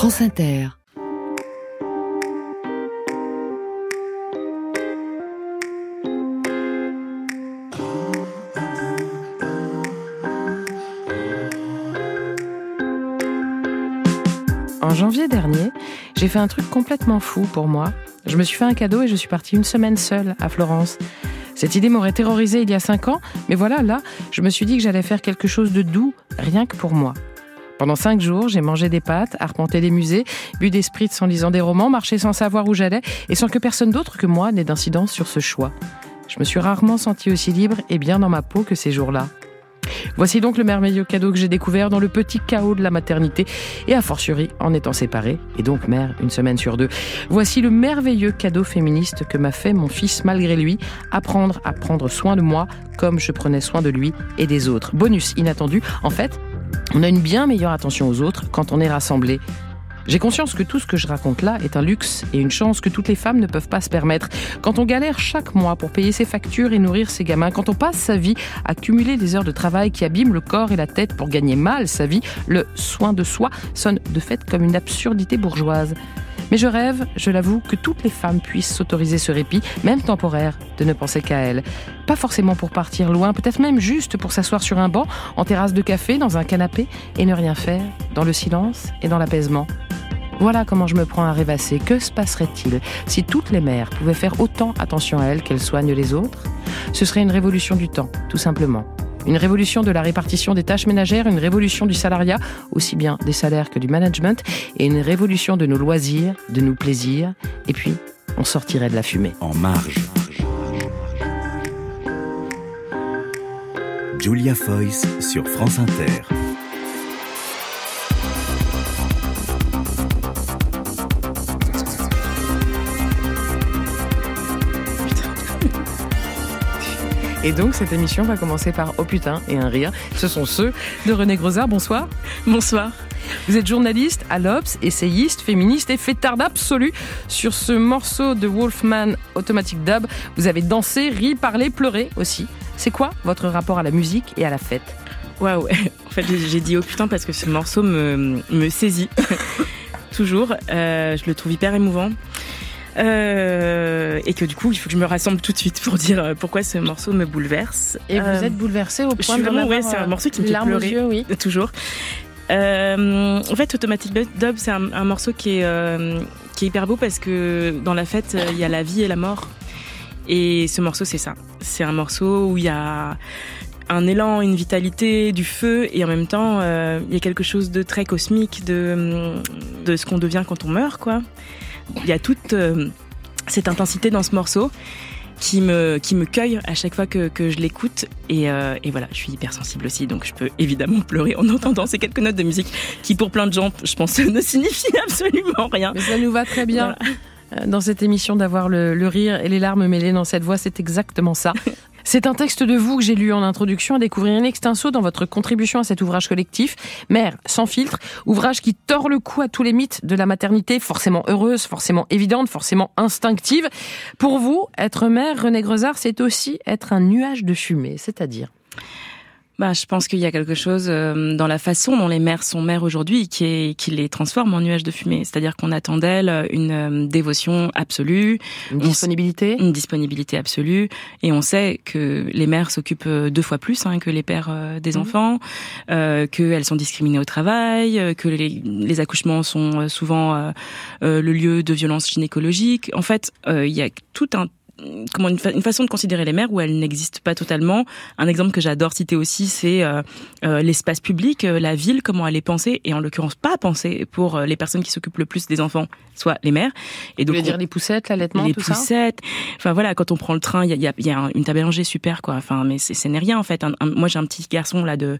France Inter. En janvier dernier, j'ai fait un truc complètement fou pour moi. Je me suis fait un cadeau et je suis partie une semaine seule à Florence. Cette idée m'aurait terrorisée il y a cinq ans, mais voilà, là, je me suis dit que j'allais faire quelque chose de doux, rien que pour moi. Pendant cinq jours, j'ai mangé des pâtes, arpenté des musées, bu des spritz en lisant des romans, marché sans savoir où j'allais et sans que personne d'autre que moi n'ait d'incidence sur ce choix. Je me suis rarement sentie aussi libre et bien dans ma peau que ces jours-là. Voici donc le merveilleux cadeau que j'ai découvert dans le petit chaos de la maternité et a fortiori en étant séparée et donc mère une semaine sur deux. Voici le merveilleux cadeau féministe que m'a fait mon fils malgré lui, apprendre à prendre soin de moi comme je prenais soin de lui et des autres. Bonus inattendu, en fait, on a une bien meilleure attention aux autres quand on est rassemblés j'ai conscience que tout ce que je raconte là est un luxe et une chance que toutes les femmes ne peuvent pas se permettre. Quand on galère chaque mois pour payer ses factures et nourrir ses gamins, quand on passe sa vie à cumuler des heures de travail qui abîment le corps et la tête pour gagner mal sa vie, le soin de soi sonne de fait comme une absurdité bourgeoise. Mais je rêve, je l'avoue, que toutes les femmes puissent s'autoriser ce répit, même temporaire, de ne penser qu'à elles. Pas forcément pour partir loin, peut-être même juste pour s'asseoir sur un banc, en terrasse de café, dans un canapé, et ne rien faire, dans le silence et dans l'apaisement. Voilà comment je me prends à rêvasser. Que se passerait-il si toutes les mères pouvaient faire autant attention à elles qu'elles soignent les autres? Ce serait une révolution du temps, tout simplement. Une révolution de la répartition des tâches ménagères, une révolution du salariat, aussi bien des salaires que du management, et une révolution de nos loisirs, de nos plaisirs, et puis on sortirait de la fumée. En marge. Julia Foyce sur France Inter. Et donc, cette émission va commencer par Oh putain et un rire. Ce sont ceux de René Grosard. Bonsoir. Bonsoir. Vous êtes journaliste à l'Obs, essayiste, féministe et fêtarde absolue. Sur ce morceau de Wolfman Automatic Dub, vous avez dansé, ri, parlé, pleuré aussi. C'est quoi votre rapport à la musique et à la fête? Waouh En fait, j'ai dit oh putain parce que ce morceau me, me saisit. Toujours. Euh, je le trouve hyper émouvant. Euh, et que du coup, il faut que je me rassemble tout de suite pour dire euh, pourquoi ce morceau me bouleverse. Et vous êtes bouleversé au point je suis de vraiment, ouais, c'est un morceau qui me fait pleurer. Yeux, oui. Toujours. Euh, en fait, Automatic Dub, c'est un, un, morceau qui est, euh, qui est hyper beau parce que dans la fête, il y a la vie et la mort. Et ce morceau, c'est ça. C'est un morceau où il y a un élan, une vitalité, du feu, et en même temps, euh, il y a quelque chose de très cosmique de, de ce qu'on devient quand on meurt, quoi. Il y a toute euh, cette intensité dans ce morceau qui me, qui me cueille à chaque fois que, que je l'écoute. Et, euh, et, voilà, je suis hypersensible aussi, donc je peux évidemment pleurer en entendant ces quelques notes de musique qui, pour plein de gens, je pense, ne signifient absolument rien. Mais ça nous va très bien. Voilà. Dans cette émission, d'avoir le, le, rire et les larmes mêlées dans cette voix, c'est exactement ça. C'est un texte de vous que j'ai lu en introduction à découvrir une extenso dans votre contribution à cet ouvrage collectif, Mère sans filtre, ouvrage qui tord le cou à tous les mythes de la maternité, forcément heureuse, forcément évidente, forcément instinctive. Pour vous, être mère, René Grezard, c'est aussi être un nuage de fumée, c'est-à-dire? Bah, je pense qu'il y a quelque chose euh, dans la façon dont les mères sont mères aujourd'hui qui, est, qui les transforme en nuages de fumée. C'est-à-dire qu'on attend d'elles une euh, dévotion absolue, une disponibilité, une disponibilité absolue, et on sait que les mères s'occupent deux fois plus hein, que les pères euh, des mmh. enfants, euh, qu'elles sont discriminées au travail, que les, les accouchements sont souvent euh, le lieu de violences gynécologiques. En fait, il y a tout un comment une, fa une, façon de considérer les mères où elles n'existent pas totalement. Un exemple que j'adore citer aussi, c'est euh, euh, l'espace public, euh, la ville, comment elle est pensée, et en l'occurrence pas pensée pour euh, les personnes qui s'occupent le plus des enfants, soit les mères. Et donc, Vous voulez dire les poussettes, l'allaitement, les tout poussettes. Ça enfin voilà, quand on prend le train, il y a, y, a, y a, une table manger super quoi. Enfin, mais ce n'est rien en fait. Un, un, moi j'ai un petit garçon là de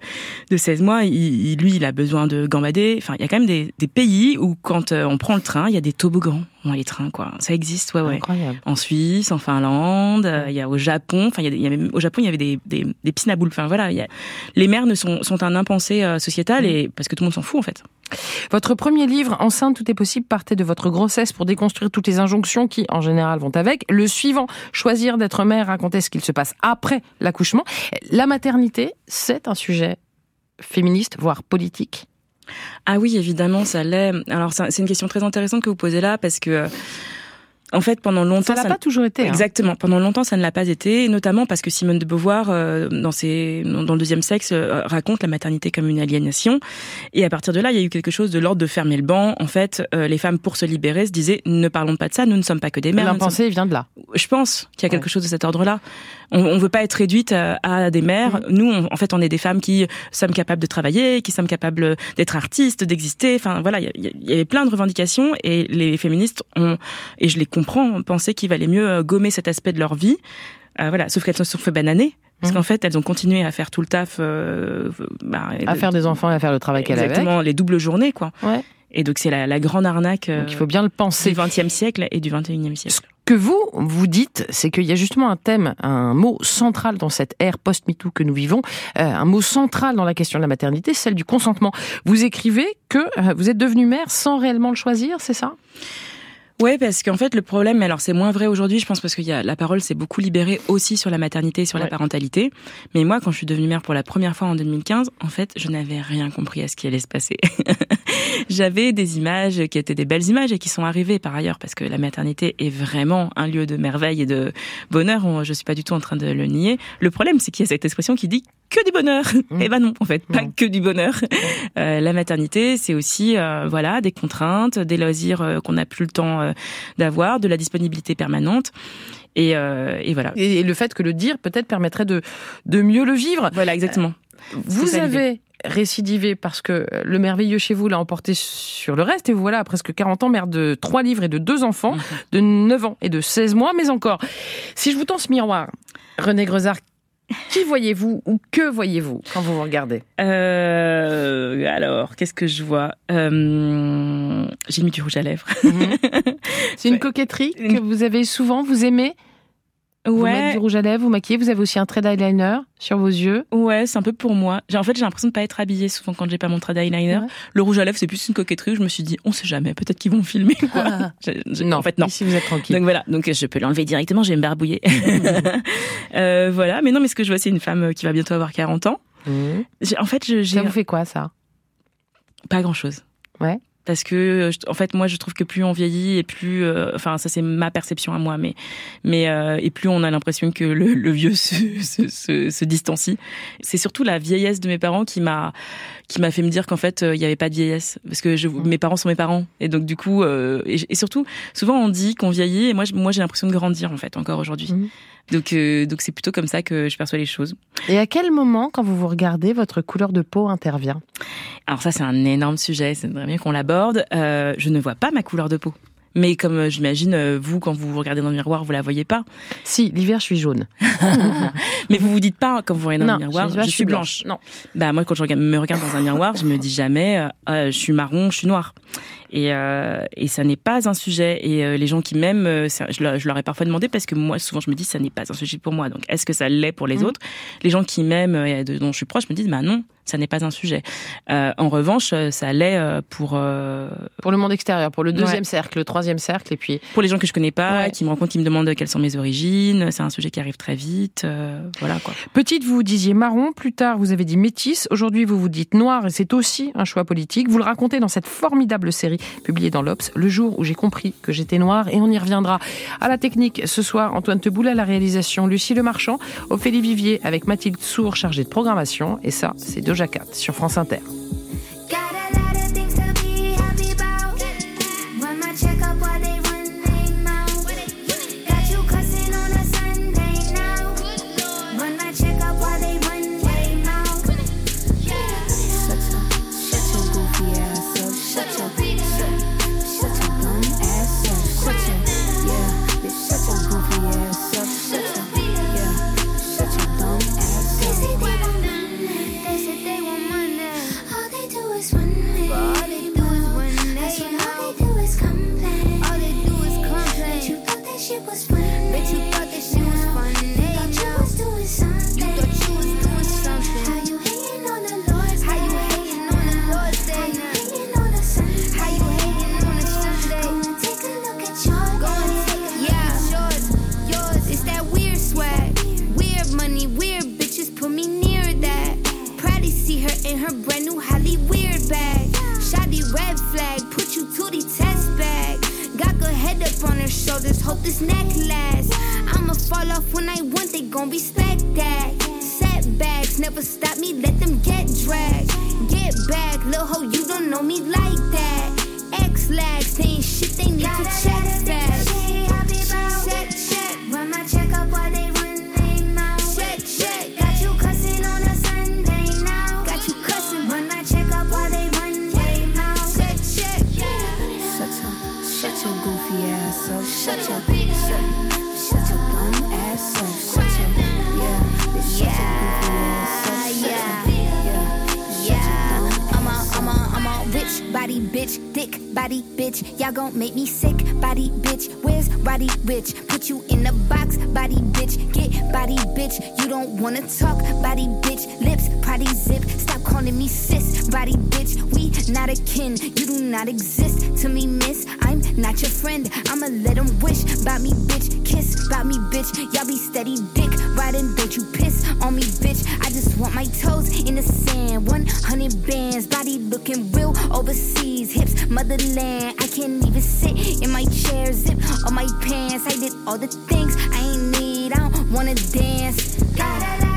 de 16 mois, il, il, lui il a besoin de gambader. Enfin, il y a quand même des, des pays où quand on prend le train, il y a des toboggans dans les trains quoi. Ça existe, ouais ouais. Incroyable. En Suisse, en Finlande, euh, il y a au Japon, enfin il y, a, même, au Japon il y avait des, des, des piscines à boules. Enfin voilà, y a, les mères ne sont, sont un impensé euh, sociétal et parce que tout le monde s'en fout en fait. Votre premier livre, Enceinte, tout est possible, partait de votre grossesse pour déconstruire toutes les injonctions qui, en général, vont avec. Le suivant, Choisir d'être mère, raconter ce qu'il se passe après l'accouchement. La maternité, c'est un sujet féministe, voire politique Ah oui, évidemment, ça l'est. Alors, c'est une question très intéressante que vous posez là parce que en fait, pendant longtemps, ça n'a pas toujours été. Hein. Exactement. Pendant longtemps, ça ne l'a pas été, notamment parce que Simone de Beauvoir, euh, dans ses, dans le deuxième sexe, euh, raconte la maternité comme une aliénation. Et à partir de là, il y a eu quelque chose de l'ordre de fermer le banc. En fait, euh, les femmes, pour se libérer, se disaient ne parlons pas de ça. Nous ne sommes pas que des mères. L'impensé vient de là. Je pense qu'il y a quelque chose de cet ordre-là. On, on veut pas être réduite à, des mères. Mm. Nous, en fait, on est des femmes qui sommes capables de travailler, qui sommes capables d'être artistes, d'exister. Enfin, voilà, il y, y, avait plein de revendications et les féministes ont, et je les comprend, penser qu'il valait mieux euh, gommer cet aspect de leur vie. Euh, voilà, sauf qu'elles se sont fait bananer. Parce mmh. qu'en fait, elles ont continué à faire tout le taf. Euh, bah, à faire des enfants et à faire le travail qu'elles avaient. Exactement, les doubles journées, quoi. Ouais. Et donc, c'est la, la, grande arnaque donc, il faut bien le penser. du XXe siècle et du XXIe siècle. Ce que vous, vous dites, c'est qu'il y a justement un thème, un mot central dans cette ère post-MeToo que nous vivons, un mot central dans la question de la maternité, celle du consentement. Vous écrivez que vous êtes devenue mère sans réellement le choisir, c'est ça? Ouais, parce qu'en fait, le problème, alors c'est moins vrai aujourd'hui, je pense, parce que y a, la parole s'est beaucoup libérée aussi sur la maternité et sur la parentalité. Mais moi, quand je suis devenue mère pour la première fois en 2015, en fait, je n'avais rien compris à ce qui allait se passer. J'avais des images qui étaient des belles images et qui sont arrivées par ailleurs, parce que la maternité est vraiment un lieu de merveille et de bonheur. Je suis pas du tout en train de le nier. Le problème, c'est qu'il y a cette expression qui dit que du bonheur. Mmh. Eh ben non, en fait, pas que du bonheur. Euh, la maternité, c'est aussi euh, voilà des contraintes, des loisirs euh, qu'on n'a plus le temps euh, d'avoir, de la disponibilité permanente. Et, et, voilà. Et le fait que le dire peut-être permettrait de, de mieux le vivre. Voilà, exactement. Vous avez récidivé parce que le merveilleux chez vous l'a emporté sur le reste et vous voilà à presque 40 ans, mère de trois livres et de deux enfants, mmh. de 9 ans et de 16 mois, mais encore. Si je vous tends ce miroir, René Grezard, qui voyez-vous ou que voyez-vous quand vous vous regardez? Euh, Alors, qu'est-ce que je vois? Euh, J'ai mis du rouge à lèvres. Mhm. C'est une coquetterie que vous avez souvent, vous aimez vous mettez du rouge à lèvres, vous maquillez, vous avez aussi un trait d'eyeliner sur vos yeux. Ouais, c'est un peu pour moi. En fait, j'ai l'impression de pas être habillée souvent quand j'ai pas mon trait d'eyeliner. Le rouge à lèvres, c'est plus une coquetterie où je me suis dit, on sait jamais, peut-être qu'ils vont filmer. Quoi. Ah. non, en fait, non. Ici, vous êtes tranquille. Donc voilà, donc je peux l'enlever directement, je vais me barbouiller. euh, voilà, mais non, mais ce que je vois, c'est une femme qui va bientôt avoir 40 ans. Mmh. En fait, je, ça vous fait quoi ça? Pas grand-chose. Ouais parce que en fait moi je trouve que plus on vieillit et plus euh, enfin ça c'est ma perception à moi mais mais euh, et plus on a l'impression que le, le vieux se, se, se, se distancie c'est surtout la vieillesse de mes parents qui m'a qui m'a fait me dire qu'en fait euh, il n'y avait pas de vieillesse parce que je, mmh. mes parents sont mes parents et donc du coup et, et, surtout souvent on dit qu'on vieillit et moi moi j'ai l'impression de grandir en fait encore aujourd'hui mmh. Donc, euh, donc c'est plutôt comme ça que je perçois les choses. Et à quel moment, quand vous vous regardez, votre couleur de peau intervient? Alors ça, c'est un énorme sujet. C'est bien qu'on l'aborde. Euh, je ne vois pas ma couleur de peau. Mais comme euh, j'imagine, euh, vous, quand vous vous regardez dans le miroir, vous la voyez pas. Si, l'hiver, je suis jaune. mais vous vous dites pas, quand vous regardez dans le miroir, je, suis blanche. Non. Bah, moi, quand je me regarde dans un miroir, je me dis jamais, je suis marron, je suis noire. Et, euh, et ça n'est pas un sujet. Et euh, les gens qui m'aiment, euh, je, leur, je, leur ai parfois demandé parce que moi, souvent, je me dis, ça n'est pas un sujet pour moi. Donc, est-ce que ça l'est pour les mmh. autres? Les gens qui m'aiment et dont je suis proche me disent, bah non, ça n'est pas un sujet. Euh, en revanche, ça l'est pour pour le monde extérieur, pour le deuxième cercle, le troisième cercle, et puis pour les gens que je connais pas, ouais. qui me rencontrent, qui me demandent quelles sont mes origines. C'est un sujet qui arrive très vite. voilà quoi. Petite, vous disiez marron. Plus tard, vous avez dit métisse. Aujourd'hui, vous vous dites noir, et c'est aussi un choix politique. Vous le racontez dans cette formidable série publié dans l'Obs, le jour où j'ai compris que j'étais noire, et on y reviendra. À la technique, ce soir, Antoine Teboul à la réalisation, Lucie Le Marchand, Ophélie Vivier avec Mathilde Sour chargée de programmation, et ça, c'est Doja Cat sur France Inter. This hope this necklace. I'ma fall off when I want, they gon' respect that. Setbacks never stop me, let them get dragged. Get back, little hoe, you don't know me like that. X they ain't shit, they need to check fast. Body bitch. Y'all gon' make me sick body bitch. Where's body rich? Put you in a box, body bitch. Get body bitch. You don't wanna talk, body bitch. Lips, potty zip. Stop calling me sis, body bitch. We not a kin. You do not exist to me, miss. Not your friend. I'ma let them wish about me, bitch. Kiss about me, bitch. Y'all be steady dick riding. Don't you piss on me, bitch. I just want my toes in the sand. 100 bands, body looking real overseas. Hips, motherland. I can't even sit in my chair. Zip on my pants. I did all the things I ain't need. I don't wanna dance. Got a lot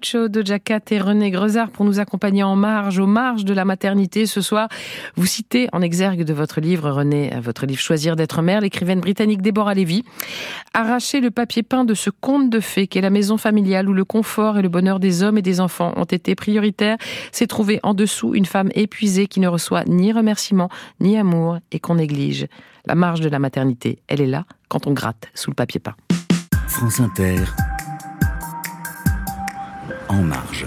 Stuccio, Doja Cat et René Grezard pour nous accompagner en marge, aux marges de la maternité ce soir. Vous citez en exergue de votre livre, René, votre livre Choisir d'être mère, l'écrivaine britannique Deborah Levy. Arracher le papier peint de ce conte de fées qu'est la maison familiale où le confort et le bonheur des hommes et des enfants ont été prioritaires, c'est trouver en dessous une femme épuisée qui ne reçoit ni remerciement, ni amour et qu'on néglige. La marge de la maternité, elle est là quand on gratte sous le papier peint. France Inter. En marge.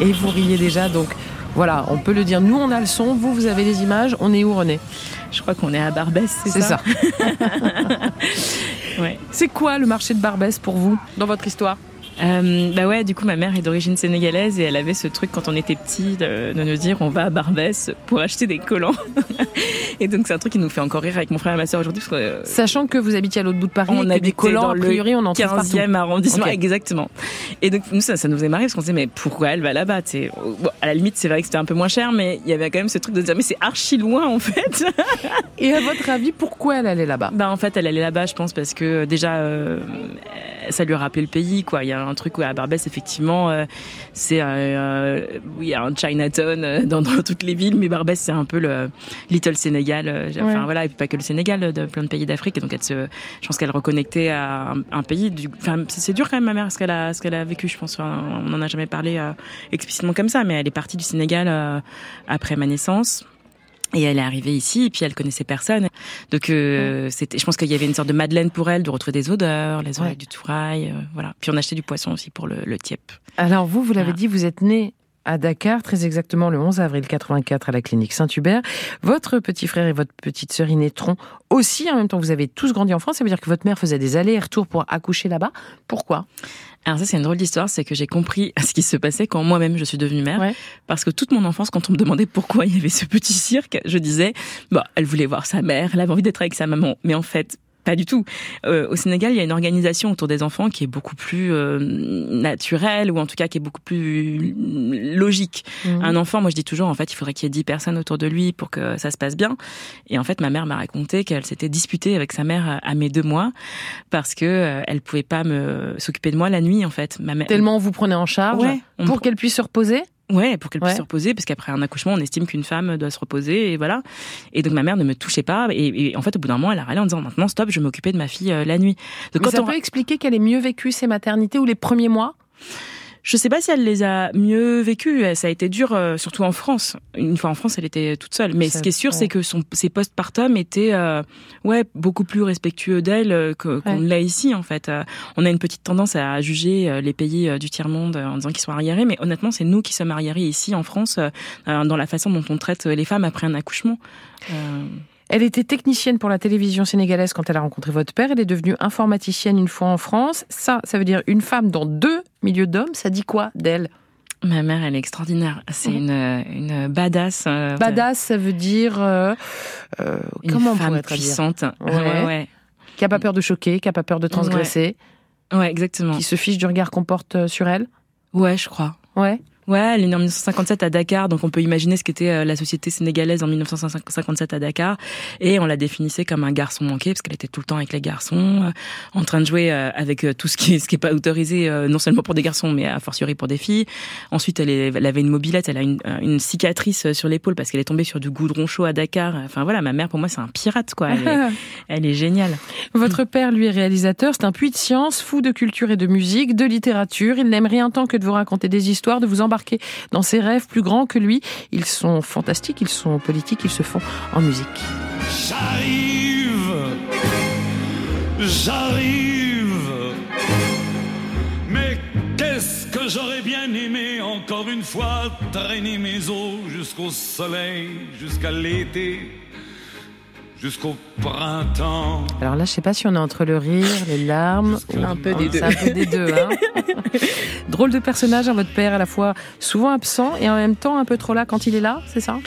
Et vous riez déjà, donc voilà, on peut le dire. Nous, on a le son, vous, vous avez les images. On est où, René? Je crois qu'on est à Barbès, c'est C'est ça? ça. Ouais. C'est quoi le marché de Barbès pour vous, dans votre histoire? Euh, bah ouais, du coup, ma mère est d'origine sénégalaise et elle avait ce truc quand on était petit de, de nous dire on va à Barbès pour acheter des collants. et donc, c'est un truc qui nous fait encore rire avec mon frère et ma soeur aujourd'hui parce que euh, Sachant que vous habitiez à l'autre bout de Paris, on habitait des collants, dans a priori, on en trouve partout. 15e arrondissement, exactement. Et donc, nous, ça, ça nous faisait marrer parce qu'on se disait, mais pourquoi elle va là-bas Bon, À la limite, c'est vrai que c'était un peu moins cher, mais il y avait quand même ce truc de dire, mais c'est archi loin en fait. Et à votre avis, pourquoi elle allait là-bas? Bah en fait, elle allait là-bas, je pense, parce que déjà, euh, ça lui a rappelé le pays, quoi. Il y a un truc où à Barbès, effectivement, euh, c'est euh, euh, oui, il y a un Chinatown euh, dans, dans toutes les villes, mais Barbès, c'est un peu le Little Sénégal. Enfin Ouais. voilà, et puis pas que le Sénégal, de plein de pays d'Afrique. Et donc, elle se, je pense qu'elle reconnectait à un, un pays. Du, enfin, c'est dur quand même, ma mère, ce qu'elle a, ce qu'elle a vécu. Je pense, on n'en a jamais parlé euh, explicitement comme ça, mais elle est partie du Sénégal euh, après ma naissance. Et elle est arrivée ici, et puis elle connaissait personne. Donc, euh, c'était, je pense qu'il y avait une sorte de Madeleine pour elle, de retrouver des odeurs, les oreilles Ouais. du tourail, euh, voilà. Puis on achetait du poisson aussi pour le, le tiep. Alors vous, vous l'avez Voilà. dit, vous êtes né à Dakar, très exactement le 11 avril 84 à la clinique Saint-Hubert. Votre petit frère et votre petite sœur y naîtront aussi en même temps vous avez tous grandi en France. Ça veut dire que votre mère faisait des allers et retours pour accoucher là-bas. Pourquoi? Alors ça, c'est une drôle d'histoire, c'est que j'ai compris ce qui se passait quand moi-même je suis devenue mère. Ouais. Parce que toute mon enfance, quand on me demandait pourquoi il y avait ce petit cirque, je disais, bah, elle voulait voir sa mère, elle avait envie d'être avec sa maman. Mais en fait, pas du tout. Euh, au Sénégal, il y a une organisation autour des enfants qui est beaucoup plus euh, naturelle, ou en tout cas qui est beaucoup plus logique. Un enfant, moi je dis toujours, en fait, il faudrait qu'il y ait 10 personnes autour de lui pour que ça se passe bien. Et en fait, ma mère m'a raconté qu'elle s'était disputée avec sa mère à- mes deux mois parce que euh, elle pouvait pas me s'occuper de moi la nuit, en fait. Ma mère, Tellement on vous prenait en charge Ouais, pour qu'elle puisse se reposer? Ouais, pour qu'elle puisse Ouais. se reposer, parce qu'après un accouchement, on estime qu'une femme doit se reposer, et voilà. Et donc ma mère ne me touchait pas, et, et en fait, au bout d'un moment, elle a râlé en disant maintenant stop, je vais m'occuper de ma fille euh, la nuit. Donc Mais quand ça on, peut expliquer qu'elle ait mieux vécu ses maternités ou les premiers mois? Je sais pas si elle les a mieux vécues, ça a été dur, euh, surtout en France. Une fois en France, elle était toute seule. Mais ce qui est sûr, ouais. c'est que son, ses postpartum étaient, euh, ouais, beaucoup plus respectueux d'elle euh, que- qu'on Ouais. l'a ici, en fait. Euh, on a une petite tendance à juger les pays du tiers-monde euh, en disant qu'ils sont arriérés, mais honnêtement, c'est nous qui sommes arriérés ici en France, dans la façon dont on traite les femmes après un accouchement. Euh, Elle était technicienne pour la télévision sénégalaise quand elle a rencontré votre père. Elle est devenue informaticienne une fois en France. Ça, ça veut dire une femme dans deux milieux d'hommes. Ça dit quoi d'elle? Ma mère, elle est extraordinaire. C'est une, une badass. euh, Badass, ça veut dire euh, euh, une comment on femme traduire? puissante. Ouais. ouais, ouais. Qui a pas peur de choquer, qui a pas peur de transgresser, Ouais, exactement. qui se fiche du regard qu'on porte sur elle? Ouais, je crois. Ouais. Ouais, elle est née en 1957 à Dakar, donc on peut imaginer ce qu'était euh, la société sénégalaise en 1957 à Dakar. Et on la définissait comme un garçon manqué, parce qu'elle était tout le temps avec les garçons, euh, en train de jouer euh, avec tout ce qui est, ce qui est pas autorisé, non seulement pour des garçons, mais a fortiori pour des filles. Ensuite, elle, est- elle avait une mobilette, elle a une, une cicatrice sur l'épaule parce qu'elle est tombée sur du goudron chaud à Dakar. Enfin voilà, ma mère, pour moi, c'est un pirate, quoi. Elle est, elle est géniale. Votre père, lui, est réalisateur. C'est un puits de science, fou de culture et de musique, de littérature. Il n'aime rien tant que de vous raconter des histoires, de vous embarquer dans ses rêves plus grands que lui. Ils sont fantastiques, ils sont politiques, ils se font en musique. J'arrive, j'arrive. Mais qu'est-ce que j'aurais bien aimé encore une fois traîner mes os jusqu'au soleil, jusqu'à l'été, jusqu'au printemps. Alors là, je sais pas si on est entre le rire, les larmes. Un peu des deux. C'est un peu des deux. hein. Drôle de personnage, hein, votre père, à la fois souvent absent et en même temps un peu trop là quand il est là, c'est ça?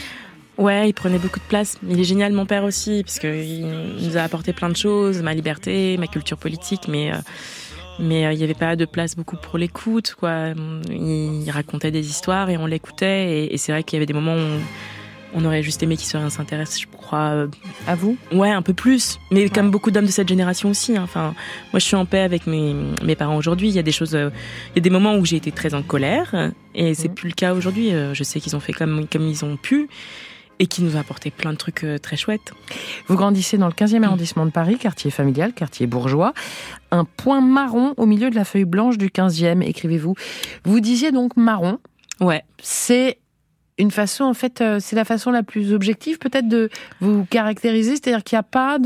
Ouais, il prenait beaucoup de place. Il est génial, mon père aussi, parce que il nous a apporté plein de choses, ma liberté, ma culture politique, mais euh, mais euh, il y avait pas de place beaucoup pour l'écoute, quoi. Il racontait des histoires et on l'écoutait, et, et c'est vrai qu'il y avait des moments où on aurait juste aimé qu'il se s'intéresse, je crois, euh, À vous ouais, un peu plus. Mais comme beaucoup d'hommes de cette génération aussi. hein. Enfin, moi, je suis en paix avec mes mes parents aujourd'hui. Il y a des choses, euh, il y a des moments où j'ai été très en colère, et c'est Mhm. plus le cas aujourd'hui. Euh, Je sais qu'ils ont fait comme comme ils ont pu et qui nous a apporté plein de trucs très chouettes. Vous grandissez dans le 15e arrondissement de Paris, quartier familial, quartier bourgeois. Un point marron au milieu de la feuille blanche du 15e, écrivez-vous. Vous disiez donc marron, Ouais. c'est une façon, en fait, euh, c'est la façon la plus objective peut-être de vous caractériser, c'est-à-dire qu'il n'y a pas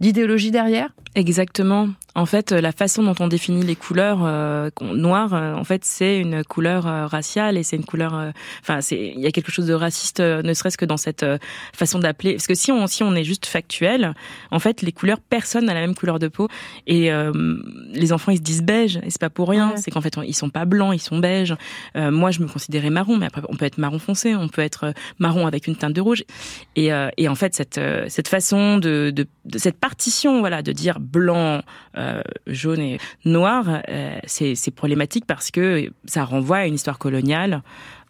d'idéologie derrière? Exactement. En fait, euh, la façon dont on définit les couleurs euh, noires, euh, en fait, c'est une couleur euh, raciale et c'est une couleur. euh, Enfin, c'est il y a quelque chose de raciste, euh, ne serait-ce que dans cette euh, façon d'appeler. Parce que si on si on est juste factuel, en fait, les couleurs, personne n'a la même couleur de peau et euh, les enfants ils se disent beige et c'est pas pour rien. Ouais. C'est qu'en fait on- ils sont pas blancs, ils sont beiges. Euh, moi, je me considérais marron, mais après on peut être marron foncé, on peut être marron avec une teinte de rouge. Et, euh, et en fait, cette, euh, cette façon de, de, de cette partition, voilà, de dire blanc, euh, jaune et noir, euh, c'est problématique parce que ça renvoie à une histoire coloniale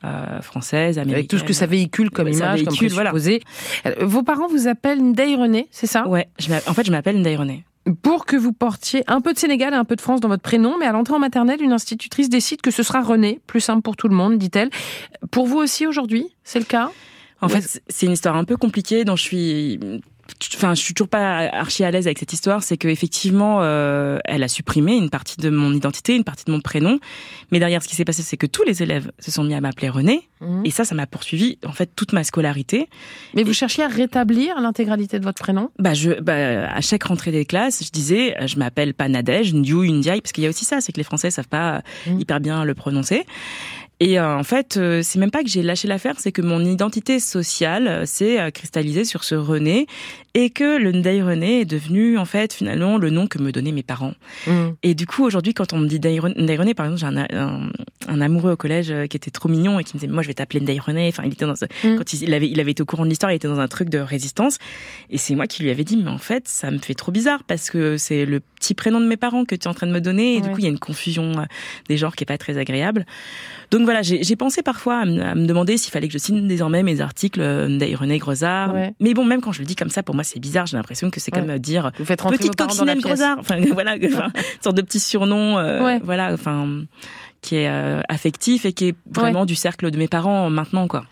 euh, française, américaine. Avec tout ce que ça véhicule comme Ouais, ça image, véhicule, comme présupposé. Euh, Vos parents vous appellent Ndeye René, c'est ça? Ouais, je en fait, je m'appelle Ndaye René. Pour que vous portiez un peu de Sénégal et un peu de France dans votre prénom, mais à l'entrée en maternelle, une institutrice décide que ce sera René, plus simple pour tout le monde, dit-elle. Pour vous aussi aujourd'hui, c'est le cas? En fait, c'est une histoire un peu compliquée dont je suis enfin je suis toujours pas archi à l'aise avec cette histoire, c'est que effectivement euh, elle a supprimé une partie de mon identité, une partie de mon prénom, mais derrière ce qui s'est passé c'est que tous les élèves se sont mis à m'appeler René Mhm. et ça ça m'a poursuivi en fait toute ma scolarité. Mais vous cherchiez à rétablir l'intégralité de votre prénom? Bah je bah, à chaque rentrée des classes, je disais euh, je m'appelle pas Nadège, Ndiou, Ndiaye parce qu'il y a aussi ça, c'est que les Français savent pas euh, Mhm. hyper bien le prononcer. Et euh, en fait, euh, c'est même pas que j'ai lâché l'affaire, c'est que mon identité sociale euh, s'est cristallisée sur ce René et que le Ndeye René est devenu en fait finalement le nom que me donnaient mes parents. Mhm. Et du coup, aujourd'hui, quand on me dit Ndeye René, par exemple, j'ai un, un, un amoureux au collège euh, qui était trop mignon et qui me disait, moi, je vais t'appeler Ndeye René. Enfin, il était dans ce- Mm. quand il, il avait, il avait été au courant de l'histoire, il était dans un truc de résistance. Et c'est moi qui lui avais dit, mais en fait, ça me fait trop bizarre parce que c'est le petit prénom de mes parents que tu es en train de me donner. Et du coup, il y a une confusion euh, des genres qui est pas très agréable. Donc voilà, j'ai pensé parfois à me, à me demander s'il fallait que je signe désormais mes articles euh, Ndeye René Grosard. Ouais. Mais bon, même quand je le dis comme ça, pour moi, c'est bizarre. J'ai l'impression que c'est comme euh, dire Vous faites petite coccinelle. Grosard. Enfin voilà, enfin, une sorte de petit surnom, euh, Ouais. voilà, enfin qui est euh, affectif et qui est vraiment du cercle de mes parents maintenant quoi.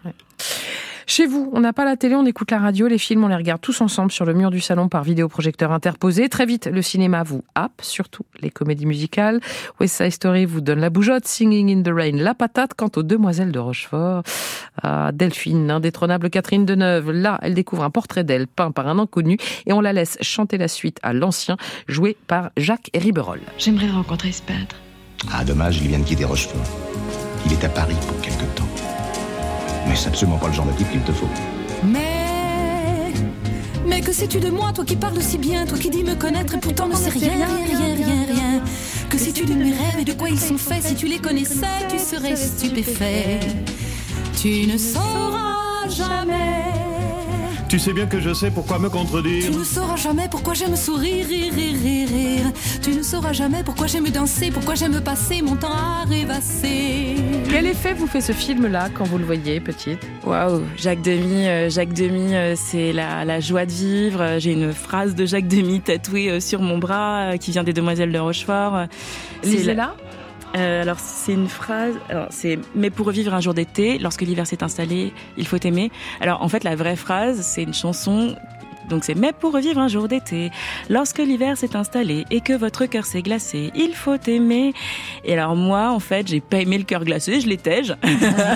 Chez vous, on n'a pas la télé, on écoute la radio, les films, on les regarde tous ensemble sur le mur du salon par vidéoprojecteur interposé. Très vite, le cinéma vous happe, surtout les comédies musicales. West Side Story vous donne la bougeotte, Singing in the Rain, la patate. Quant aux Demoiselles de Rochefort, ah, Delphine, indétrônable Catherine Deneuve, là, elle découvre un portrait d'elle peint par un inconnu et on la laisse chanter la suite à l'ancien, joué par Jacques Riberolle. J'aimerais rencontrer ce peintre. Ah, dommage, il vient de quitter Rochefort. Il est à Paris pour quelque temps. Mais c'est absolument pas le genre de type qu'il te faut. Mais, mais que sais-tu de moi, toi qui parles si bien, toi qui dis me connaître et pourtant ne sais rien, rien, rien, rien, rien. Que sais-tu de mes rêves et de quoi ils sont faits? Si tu les connaissais, tu serais stupéfait. Tu ne sauras jamais. Tu sais bien que je sais pourquoi me contredire. Tu ne sauras jamais pourquoi j'aime sourire, rire, rire, rire, rire. Tu ne sauras jamais pourquoi j'aime danser, pourquoi j'aime passer mon temps à rêvasser. Quel effet vous fait ce film-là quand vous le voyez, petite? Waouh, Jacques Demy, euh, Jacques Demy, euh, c'est la, la joie de vivre. Euh, J'ai une phrase de Jacques Demy tatouée euh, sur mon bras qui vient des Demoiselles de Rochefort. C'est la- Lisez-la Euh, alors c'est une phrase. C'est mais pour revivre un jour d'été, lorsque l'hiver s'est installé, il faut aimer. Alors en fait la vraie phrase c'est une chanson. Donc c'est mais pour revivre un jour d'été, lorsque l'hiver s'est installé et que votre cœur s'est glacé, il faut aimer. Et alors moi en fait j'ai pas aimé le cœur glacé, je l'étège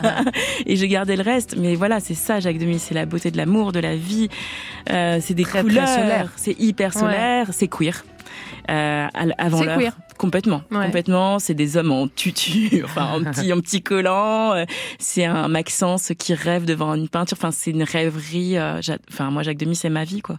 et j'ai gardé le reste. Mais voilà c'est ça Jacques Demy, c'est la beauté de l'amour, de la vie. Euh, c'est des Très, couleurs, solaire. c'est hyper solaire, c'est queer. Euh, avant C'est l'heure. Complètement, Ouais. complètement. C'est des hommes en tutu, enfin en petit, en petit collant. Euh, C'est un Maxence qui rêve devant une peinture. Enfin, c'est une rêverie. euh, Enfin, moi, Jacques Demy, c'est ma vie, quoi.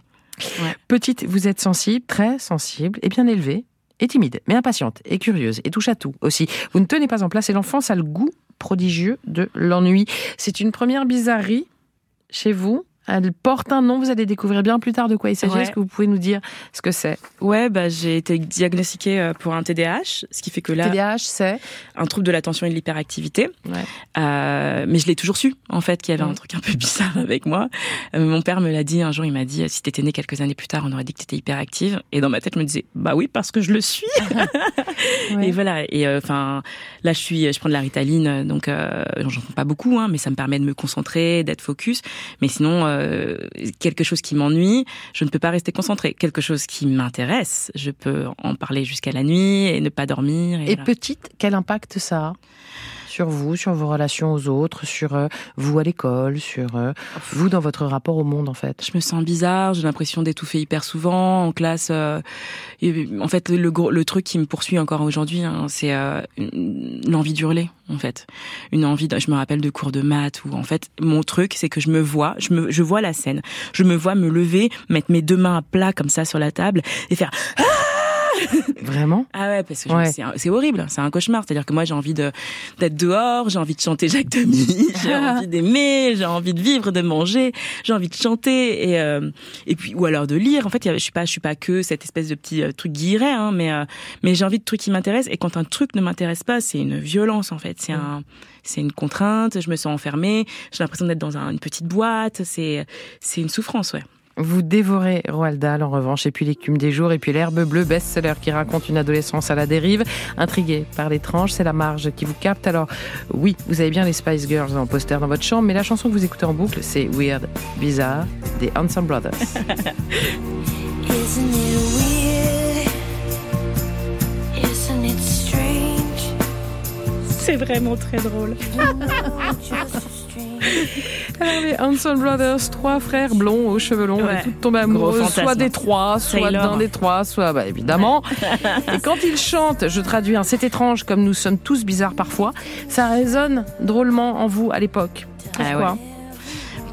Petite, vous êtes sensible, très sensible et bien élevée, et timide, mais impatiente et curieuse, et touche à tout aussi. Vous ne tenez pas en place et l'enfance a le goût prodigieux de l'ennui. C'est une première bizarrerie chez vous? Elle porte un nom, vous allez découvrir bien plus tard de quoi il s'agit. Ouais. Est-ce que vous pouvez nous dire ce que c'est? Ouais, bah j'ai été diagnostiquée euh, pour un TDAH, ce qui fait que là, TDAH, c'est un trouble de l'attention et de l'hyperactivité. Ouais. Euh, mais je l'ai toujours su, en fait, qu'il y avait un truc un peu bizarre avec moi. Euh, mon père me l'a dit un jour, il m'a dit, si t'étais née quelques années plus tard, on aurait dit que t'étais hyperactive. Et dans ma tête, je me disais, bah oui, parce que je le suis. Et voilà. Et euh, enfin, là, je suis, je prends de la Ritaline, euh, donc euh, j'en prends pas beaucoup, hein, mais ça me permet de me concentrer, d'être focus. Mais sinon, euh, quelque chose qui m'ennuie, je ne peux pas rester concentrée. Quelque chose qui m'intéresse, je peux en parler jusqu'à la nuit et ne pas dormir. Et, Et voilà. petite, quel impact ça a? Sur vous, sur vos relations aux autres, sur euh, vous à l'école, sur euh, vous dans votre rapport au monde en fait je me sens bizarre, j'ai l'impression d'étouffer hyper souvent en classe. euh, et en fait, le, le truc qui me poursuit encore aujourd'hui, hein, c'est euh, l'envie d'hurler. En fait, une envie. Je me rappelle de cours de maths où en fait, mon truc, c'est que je me vois, je me, je vois la scène, je me vois me lever, mettre mes deux mains à plat comme ça sur la table et faire Vraiment? Ah ouais, parce que Ouais. c'est horrible, c'est un cauchemar. C'est-à-dire que moi, j'ai envie de d'être dehors, j'ai envie de chanter Jacques Demy, j'ai envie d'aimer, j'ai envie de vivre, de manger, j'ai envie de chanter et euh, et puis ou alors de lire. En fait, je suis pas je suis pas que cette espèce de petit euh, truc guilleret, hein, mais euh, mais j'ai envie de trucs qui m'intéressent. Et quand un truc ne m'intéresse pas, c'est une violence en fait. C'est un c'est une contrainte. Je me sens enfermée. J'ai l'impression d'être dans un- une petite boîte. C'est c'est une souffrance, ouais. Vous dévorez Roald Dahl en revanche, et puis l'écume des jours, et puis l'herbe bleue, best-seller qui raconte une adolescence à la dérive. Intrigué par l'étrange, c'est la marge qui vous capte. Alors oui, vous avez bien les Spice Girls en poster dans votre chambre, mais la chanson que vous écoutez en boucle, c'est Weird, Bizarre, des Handsome Brothers. Isn't it weird? Isn't it strange? C'est vraiment très drôle. Les Hanson Brothers, trois frères blonds aux cheveux longs, on Ouais. tombés amoureux, fantasme. soit des trois, soit d'un des trois, soit bah, évidemment. Et quand ils chantent, je traduis, un c'est étrange comme nous sommes tous bizarres parfois, ça résonne drôlement en vous à l'époque. Ah ouais.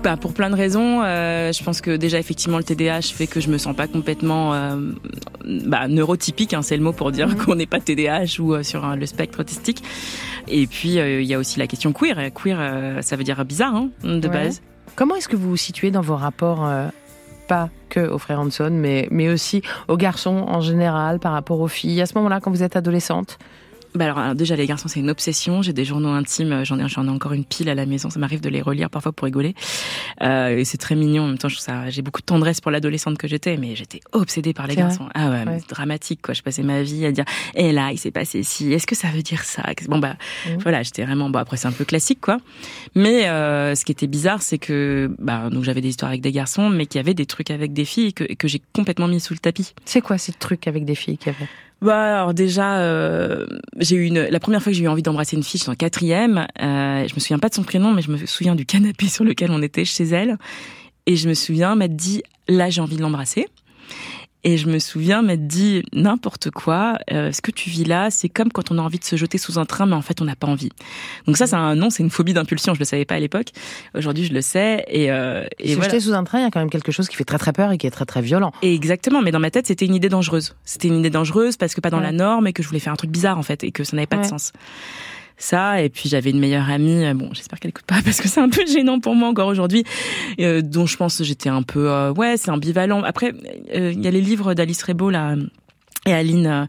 Bah, pour plein de raisons. Euh, je pense que déjà effectivement le TDAH fait que je me sens pas complètement euh, bah, neurotypique, hein, c'est le mot pour dire qu'on n'est pas TDAH ou euh, sur le spectre autistique. Et puis il y a aussi la question queer. Queer, ça veut dire bizarre hein, de Ouais. base. Comment est-ce que vous vous situez dans vos rapports, pas que aux frères Hanson, mais, mais aussi aux garçons en général par rapport aux filles, à ce moment-là quand vous êtes adolescente Bah alors, alors, déjà les garçons c'est une obsession. J'ai des journaux intimes, j'en ai j'en ai encore une pile à la maison. Ça m'arrive de les relire parfois pour rigoler. Euh, et c'est très mignon. En même temps, je trouve ça. J'ai beaucoup de tendresse pour l'adolescente que j'étais, mais j'étais obsédée par les vrai garçons. Ah ouais, dramatique quoi. Je passais ma vie à dire et là il s'est passé ci. Est-ce que ça veut dire ça? Bon bah Mhm. voilà, j'étais vraiment. Bon après c'est un peu classique quoi. Mais euh, ce qui était bizarre, c'est que bah donc j'avais des histoires avec des garçons, mais qu'il y avait des trucs avec des filles que, que j'ai complètement mis sous le tapis. C'est quoi ces trucs avec des filles qu'il y avait? Bah alors déjà, euh, j'ai eu une la première fois que j'ai eu envie d'embrasser une fille, j'étais en quatrième. Euh, je me souviens pas de son prénom, mais je me souviens du canapé sur lequel on était chez elle, et je me souviens m'être dit là j'ai envie de l'embrasser. Et je me souviens m'être dit n'importe quoi. euh, ce que tu vis là, c'est comme quand on a envie de se jeter sous un train, mais en fait on n'a pas envie. Donc ça, c'est un nom, c'est une phobie d'impulsion. Je le savais pas à l'époque. Aujourd'hui, je le sais. Et, euh, et Se voilà. jeter sous un train, il y a quand même quelque chose qui fait très très peur et qui est très très violent. Et exactement, mais dans ma tête, c'était une idée dangereuse. C'était une idée dangereuse parce que pas dans Ouais. la norme et que je voulais faire un truc bizarre en fait et que ça n'avait pas Ouais. de sens. Ça, et puis j'avais une meilleure amie, euh, bon, j'espère qu'elle écoute pas parce que c'est un peu gênant pour moi encore aujourd'hui, euh, dont je pense j'étais un peu, euh, ouais, c'est ambivalent. Après, euh, il y a les livres d'Alice Rebaud, là, et Aline euh,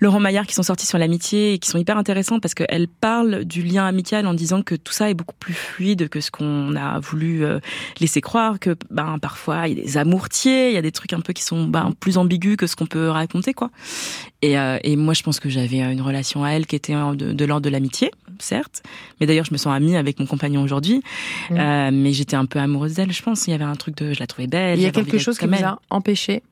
Laurent Maillard qui sont sortis sur l'amitié et qui sont hyper intéressants parce qu'elle parle du lien amical en disant que tout ça est beaucoup plus fluide que ce qu'on a voulu euh, laisser croire que ben parfois il y a des amourtiers, il y a des trucs un peu qui sont ben, plus ambigus que ce qu'on peut raconter quoi. Et, euh, et moi je pense que j'avais une relation à elle qui était de, de l'ordre de l'amitié, certes, mais d'ailleurs je me sens amie avec mon compagnon aujourd'hui, Mm. Euh, mais j'étais un peu amoureuse d'elle, je pense. Il y avait un truc de, je la trouvais belle. Il y a quelque chose qui comme vous elle. a empêché.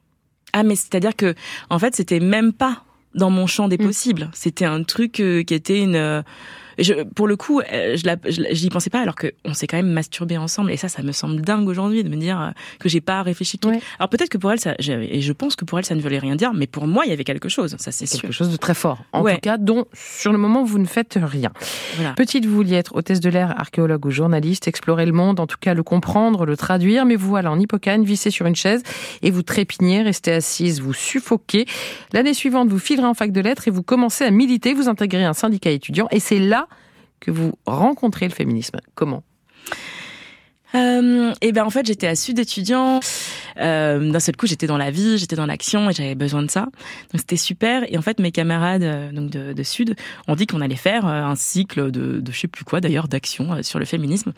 Ah, mais c'est-à-dire que, en fait, c'était même pas dans mon champ des Mm. possibles. C'était un truc euh, qui était une. Je, pour le coup, euh, je, j'y pensais pas alors que on s'est quand même masturbé ensemble et ça, ça me semble dingue aujourd'hui de me dire euh, que j'ai pas réfléchi. Ouais. Alors peut-être que pour elle, ça, et je pense que pour elle, ça ne voulait rien dire, mais pour moi, il y avait quelque chose. Ça, c'est sûr. Quelque chose de très fort. En Ouais. tout cas, dont sur le moment vous ne faites rien. Voilà. Petite, vous vouliez être hôtesse de l'air, archéologue ou journaliste, explorer le monde, en tout cas le comprendre, le traduire, mais vous voilà en hippocane, vissé sur une chaise et vous trépignez, restez assise, vous suffoquez. L'année suivante, vous filerez en fac de lettres et vous commencez à militer, vous intégrez un syndicat étudiant et c'est là que vous rencontrez le féminisme. Comment? Euh, et ben en fait j'étais à Sud étudiant. Euh, D'un seul coup j'étais dans la vie, j'étais dans l'action et j'avais besoin de ça. Donc c'était super. Et en fait mes camarades euh, donc de, Sud ont dit qu'on allait faire euh, un cycle de, de je sais plus quoi d'ailleurs d'action sur le féminisme.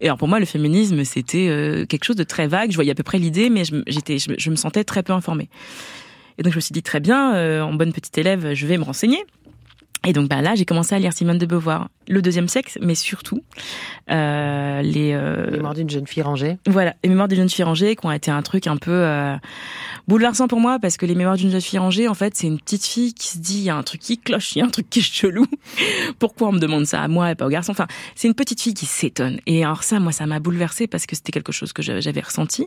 Et alors pour moi le féminisme c'était quelque chose de très vague. Je voyais à peu près l'idée, mais je, je, me- sentais très peu informée. Et donc je me suis dit très bien, en bonne petite élève, je vais me renseigner. Et donc bah, là, j'ai commencé à lire Simone de Beauvoir, le deuxième sexe, mais surtout euh, les, euh, morts d'une jeune fille rangée. voilà, les mémoires d'une jeune fille rangée qui ont été un truc un peu euh, bouleversant pour moi parce que les mémoires d'une jeune fille rangée, en fait, c'est une petite fille qui se dit il y a un truc qui cloche, il y a un truc qui est chelou. Pourquoi on me demande ça à moi et pas au garçon? Enfin, c'est une petite fille qui s'étonne. Et alors ça, moi, ça m'a bouleversée parce que c'était quelque chose que j'avais ressenti.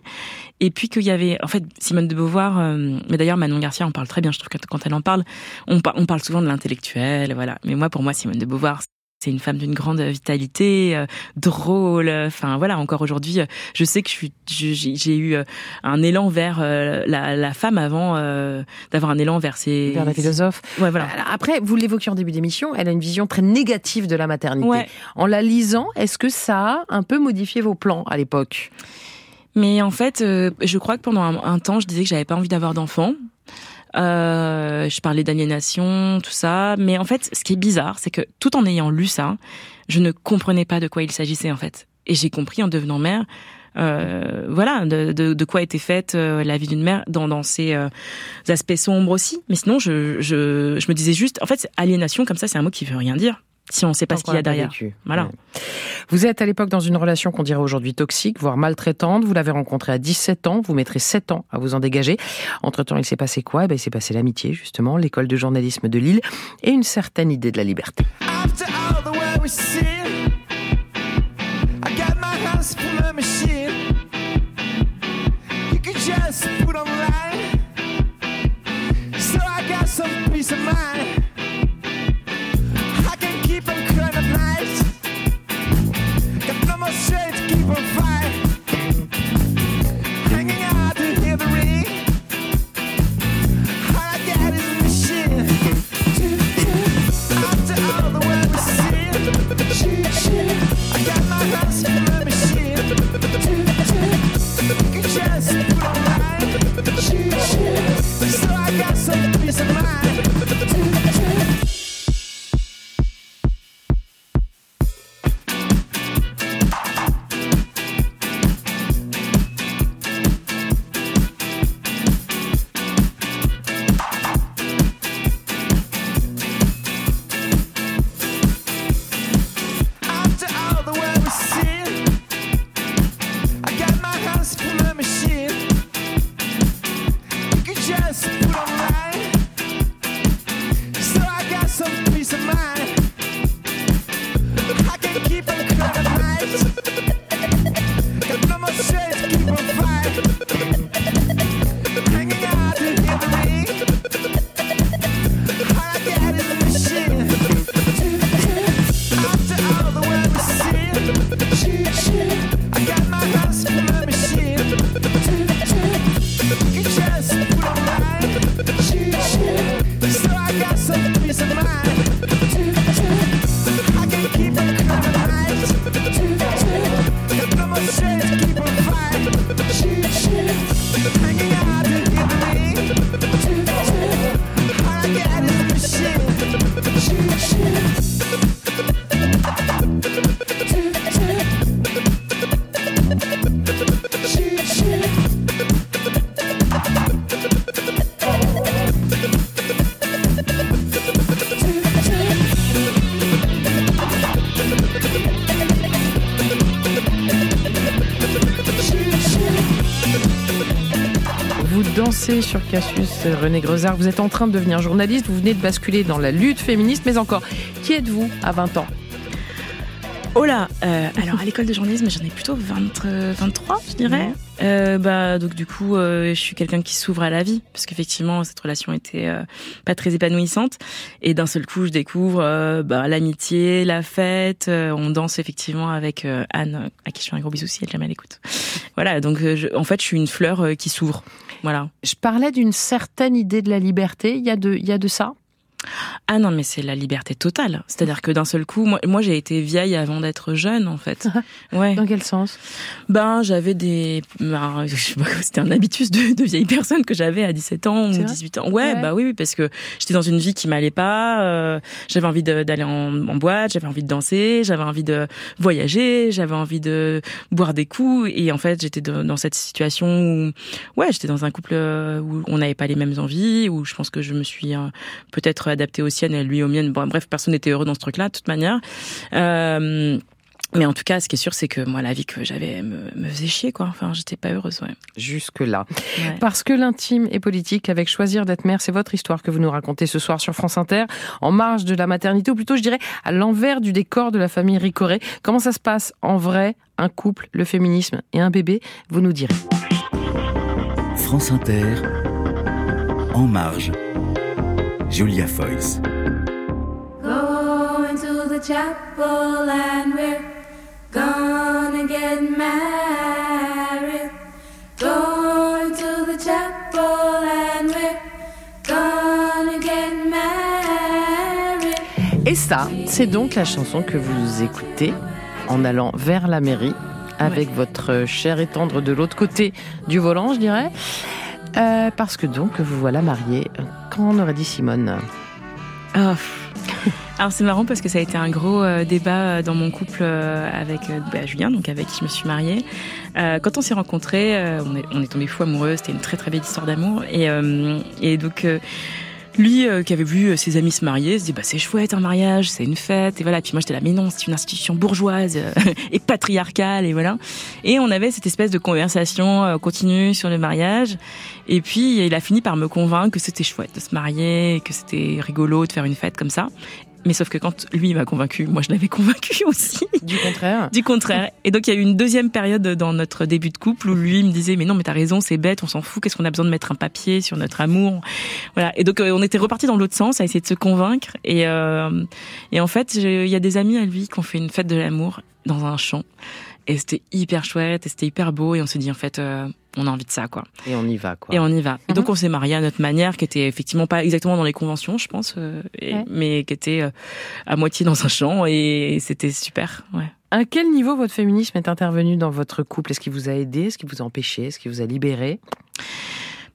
Et puis qu'il y avait, en fait, Simone de Beauvoir, euh, mais d'ailleurs Manon Garcia en parle très bien. Je trouve que quand elle en parle, on, par- on parle souvent de l'intellectuel, voilà. Mais moi, pour moi, Simone de Beauvoir. C'est une femme d'une grande vitalité, euh, drôle. Enfin voilà, encore aujourd'hui, euh, je sais que j'ai eu euh, un élan vers euh, la, la femme avant euh, d'avoir un élan vers ses. Vers la philosophe. Ouais, voilà. Après, vous l'évoquiez en début d'émission, elle a une vision très négative de la maternité. Ouais. En la lisant, est-ce que ça a un peu modifié vos plans à l'époque? Mais en fait, euh, je crois que pendant un, un temps, je disais que j'avais pas envie d'avoir d'enfants. Euh, je parlais d'aliénation, tout ça. Mais en fait, ce qui est bizarre, c'est que tout en ayant lu ça, je ne comprenais pas de quoi il s'agissait en fait. Et j'ai compris en devenant mère, euh, voilà, de, quoi était faite euh, la vie d'une mère dans, dans ses euh, aspects sombres aussi. Mais sinon, je, je, je me disais juste, en fait, aliénation comme ça, c'est un mot qui veut rien dire si on ne sait pas ce qu'il y a derrière. Voilà. Ouais. Vous êtes à l'époque dans une relation qu'on dirait aujourd'hui toxique, voire maltraitante. Vous l'avez rencontré à 17 ans. Vous mettrez 7 ans à vous en dégager. Entre-temps, il s'est passé quoi? Eh ben, Il s'est passé l'amitié, justement, l'école de journalisme de Lille et une certaine idée de la liberté. After all the strength to Sur Cassius, René Grezard. Vous êtes en train de devenir journaliste. Vous venez de basculer dans la lutte féministe. Mais encore, qui êtes-vous à 20 ans? Oh là euh, Alors à l'école de journalisme, j'en ai plutôt 20, euh, 23, je dirais. Euh, bah donc du coup, je suis quelqu'un qui s'ouvre à la vie parce qu'effectivement cette relation était pas très épanouissante et d'un seul coup, je découvre bah, l'amitié, la fête. on danse effectivement avec Anne, à qui je fais un gros bisou si elle jamais l'écoute. Voilà, donc je- en fait, je suis une fleur qui s'ouvre. Je parlais d'une certaine idée de la liberté. Il y a de, il y a de ça? Ah non, mais c'est la liberté totale. C'est-à-dire que d'un seul coup, moi, moi j'ai été vieille avant d'être jeune, en fait. Ouais. Dans quel sens? Ben, j'avais des, ben, je sais pas, c'était un habitus de, de vieille personne que j'avais à 17 ans ou vrai? 18 ans. Ouais, Ouais. bah oui, oui, parce que j'étais dans une vie qui m'allait pas. euh, j'avais envie d'aller en, en boîte, j'avais envie de danser, j'avais envie de voyager, j'avais envie de boire des coups. Et en fait, j'étais dans cette situation où, ouais, j'étais dans un couple euh, où on n'avait pas les mêmes envies, où je pense que je me suis euh, peut-être adaptée aux siennes et lui aux miennes. Bon, bref, personne n'était heureux dans ce truc-là, de toute manière. Euh, mais en tout cas, ce qui est sûr, c'est que moi, la vie que j'avais me, me faisait chier, quoi. Enfin, j'étais pas heureuse, ouais. Jusque-là. Ouais. Parce que l'intime est politique, avec Choisir d'être mère, c'est votre histoire que vous nous racontez ce soir sur France Inter, en marge de la maternité, ou plutôt, je dirais, à l'envers du décor de la famille Ricoré. Comment ça se passe en vrai, un couple, le féminisme et un bébé Vous nous direz. France Inter, En marge, Julia Foyce. Going to the chapel and we're gonna get married. Going to the chapel and we're gonna get married. Et ça, c'est donc la chanson que vous écoutez en allant vers la mairie, avec votre cher et tendre de l'autre côté du volant, je dirais. Euh, parce que donc, vous voilà Qu'en aurait dit Simone Ah. Alors c'est marrant parce que ça a été un gros euh, débat euh, dans mon couple euh, avec bah, Julien, donc avec qui je me suis mariée. Quand on s'est rencontrés, on est, on est tombé fou amoureux. C'était une très très belle histoire d'amour. Et, et donc lui euh, qui avait vu euh, ses amis se marier, se dit bah c'est chouette un mariage, c'est une fête. Et voilà. Puis moi j'étais là mais non, c'est une institution bourgeoise euh, et patriarcale et voilà. Et on avait cette espèce de conversation euh, continue sur le mariage. Et puis il a fini par me convaincre que c'était chouette de se marier, que c'était rigolo de faire une fête comme ça. Mais sauf que quand lui m'a convaincu, moi je l'avais convaincu aussi. Du contraire. Du contraire. Et donc il y a eu une deuxième période dans notre début de couple où lui me disait mais non mais t'as raison c'est bête on s'en fout qu'est-ce qu'on a besoin de mettre un papier sur notre amour? Voilà. Et donc euh, on était reparti dans l'autre sens à essayer de se convaincre. Et euh, et en fait il y a des amis à lui qui ont fait une fête de l'amour dans un champ et c'était hyper chouette et c'était hyper beau et on s'est dit en fait euh, on a envie de ça quoi Et on y va, quoi. et on y va. Et Mhm. donc on s'est mariés à notre manière, qui était effectivement pas exactement dans les conventions, je pense, euh, et- Ouais. mais qui était euh, à moitié dans un champ et c'était super. Ouais. À quel niveau votre féminisme est intervenu dans votre couple? Est-ce qu'il vous a aidé? Est-ce qu'il vous a empêché? Est-ce qu'il vous a libéré?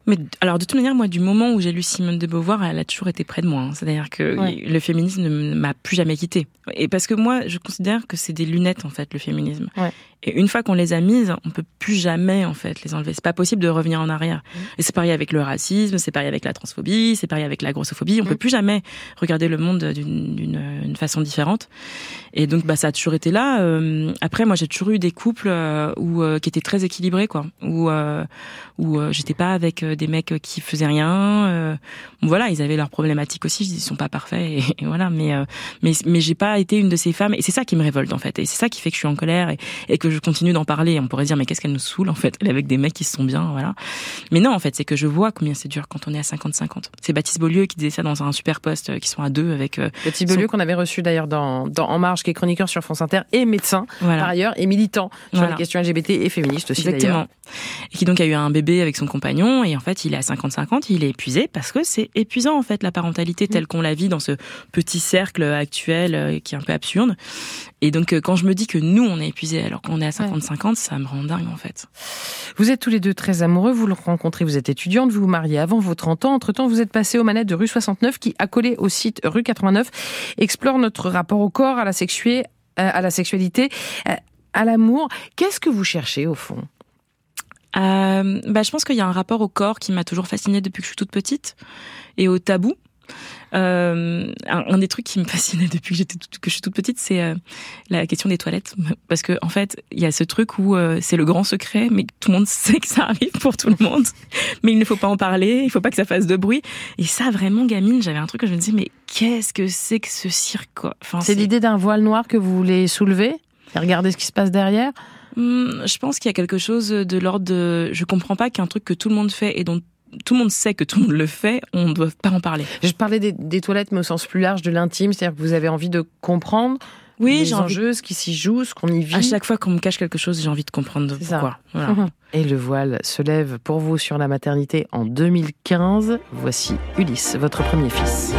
Mais alors de toute manière, moi, du moment où j'ai lu Simone de Beauvoir, elle a toujours été près de moi. hein. C'est-à-dire que Ouais. le féminisme ne m'a plus jamais quitté. Et parce que moi, je considère que c'est des lunettes en fait, le féminisme. Ouais. Et une fois qu'on les a mises, on peut plus jamais en fait les enlever. C'est pas possible de revenir en arrière. Mmh. Et c'est pareil avec le racisme, c'est pareil avec la transphobie, c'est pareil avec la grossophobie. On Mhm. peut plus jamais regarder le monde d'une d'une une façon différente. Et donc bah ça a toujours été là. Euh, après moi j'ai toujours eu des couples euh, où euh, qui étaient très équilibrés quoi, où euh, où euh, j'étais pas avec des mecs qui faisaient rien. euh, bon, voilà, ils avaient leurs problématiques aussi, ils sont pas parfaits et, et voilà. Mais euh, mais mais j'ai pas été une de ces femmes et c'est ça qui me révolte en fait et c'est ça qui fait que je suis en colère et, et que je continue d'en parler. On pourrait dire mais qu'est-ce qu'elle nous saoule en fait, elle est avec des mecs qui se sont bien, voilà. Mais non en fait c'est que je vois combien c'est dur quand on est à 50-50. C'est Baptiste Beaulieu qui disait ça dans un super poste euh, qui sont à deux avec euh, Son- Beaulieu qu'on avait reçu d'ailleurs dans, dans En Marge, qui est chroniqueur sur France Inter et médecin voilà. par ailleurs et militant sur Voilà. les questions LGBT et féministes aussi. Exactement. Et qui donc a eu un bébé avec son compagnon et en fait il est à 50-50, il est épuisé parce que c'est épuisant en fait la parentalité telle qu'on la vit dans ce petit cercle actuel euh, qui est un peu absurde. Et donc euh, quand je me dis que nous on est épuisé alors qu'on est à 50-50, ça me rend dingue en fait. Vous êtes tous les deux très amoureux, vous le rencontrez, vous êtes étudiante, vous vous mariez avant vos 30 ans. Entre-temps, vous êtes passé aux manettes de rue 69 qui, accolé au site rue 89, explore notre rapport au corps, à la, sexuée, euh, à la sexualité, euh, à l'amour. Qu'est-ce que vous cherchez au fond? Euh, bah, je pense qu'il y a un rapport au corps qui m'a toujours fascinée depuis que je suis toute petite et au tabou. Euh, un, un des trucs qui me fascinait depuis que j'étais que je suis toute petite, c'est euh, la question des toilettes, parce que en fait, il y a ce truc où euh, c'est le grand secret, mais tout le monde sait que ça arrive pour tout le monde, mais il ne faut pas en parler, il faut pas que ça fasse de bruit. Et ça, vraiment, gamine, j'avais un truc que je me disais, mais qu'est-ce que c'est que ce cirque enfin, C'est l'idée d'un voile noir que vous voulez soulever et regarder ce qui se passe derrière? Hmm, je pense qu'il y a quelque chose de l'ordre de. Je comprends pas qu'un truc que tout le monde fait et dont tout le monde sait que tout le monde le fait, on ne doit pas en parler. Je parlais des, des toilettes, mais au sens plus large de l'intime, c'est-à-dire que vous avez envie de comprendre Oui, les envie. enjeux, ce qui s'y joue, ce qu'on y vit. À chaque fois qu'on me cache quelque chose, j'ai envie de comprendre pourquoi. Voilà. Et le voile se lève pour vous sur la maternité en 2015. Voici Ulysse, votre premier fils.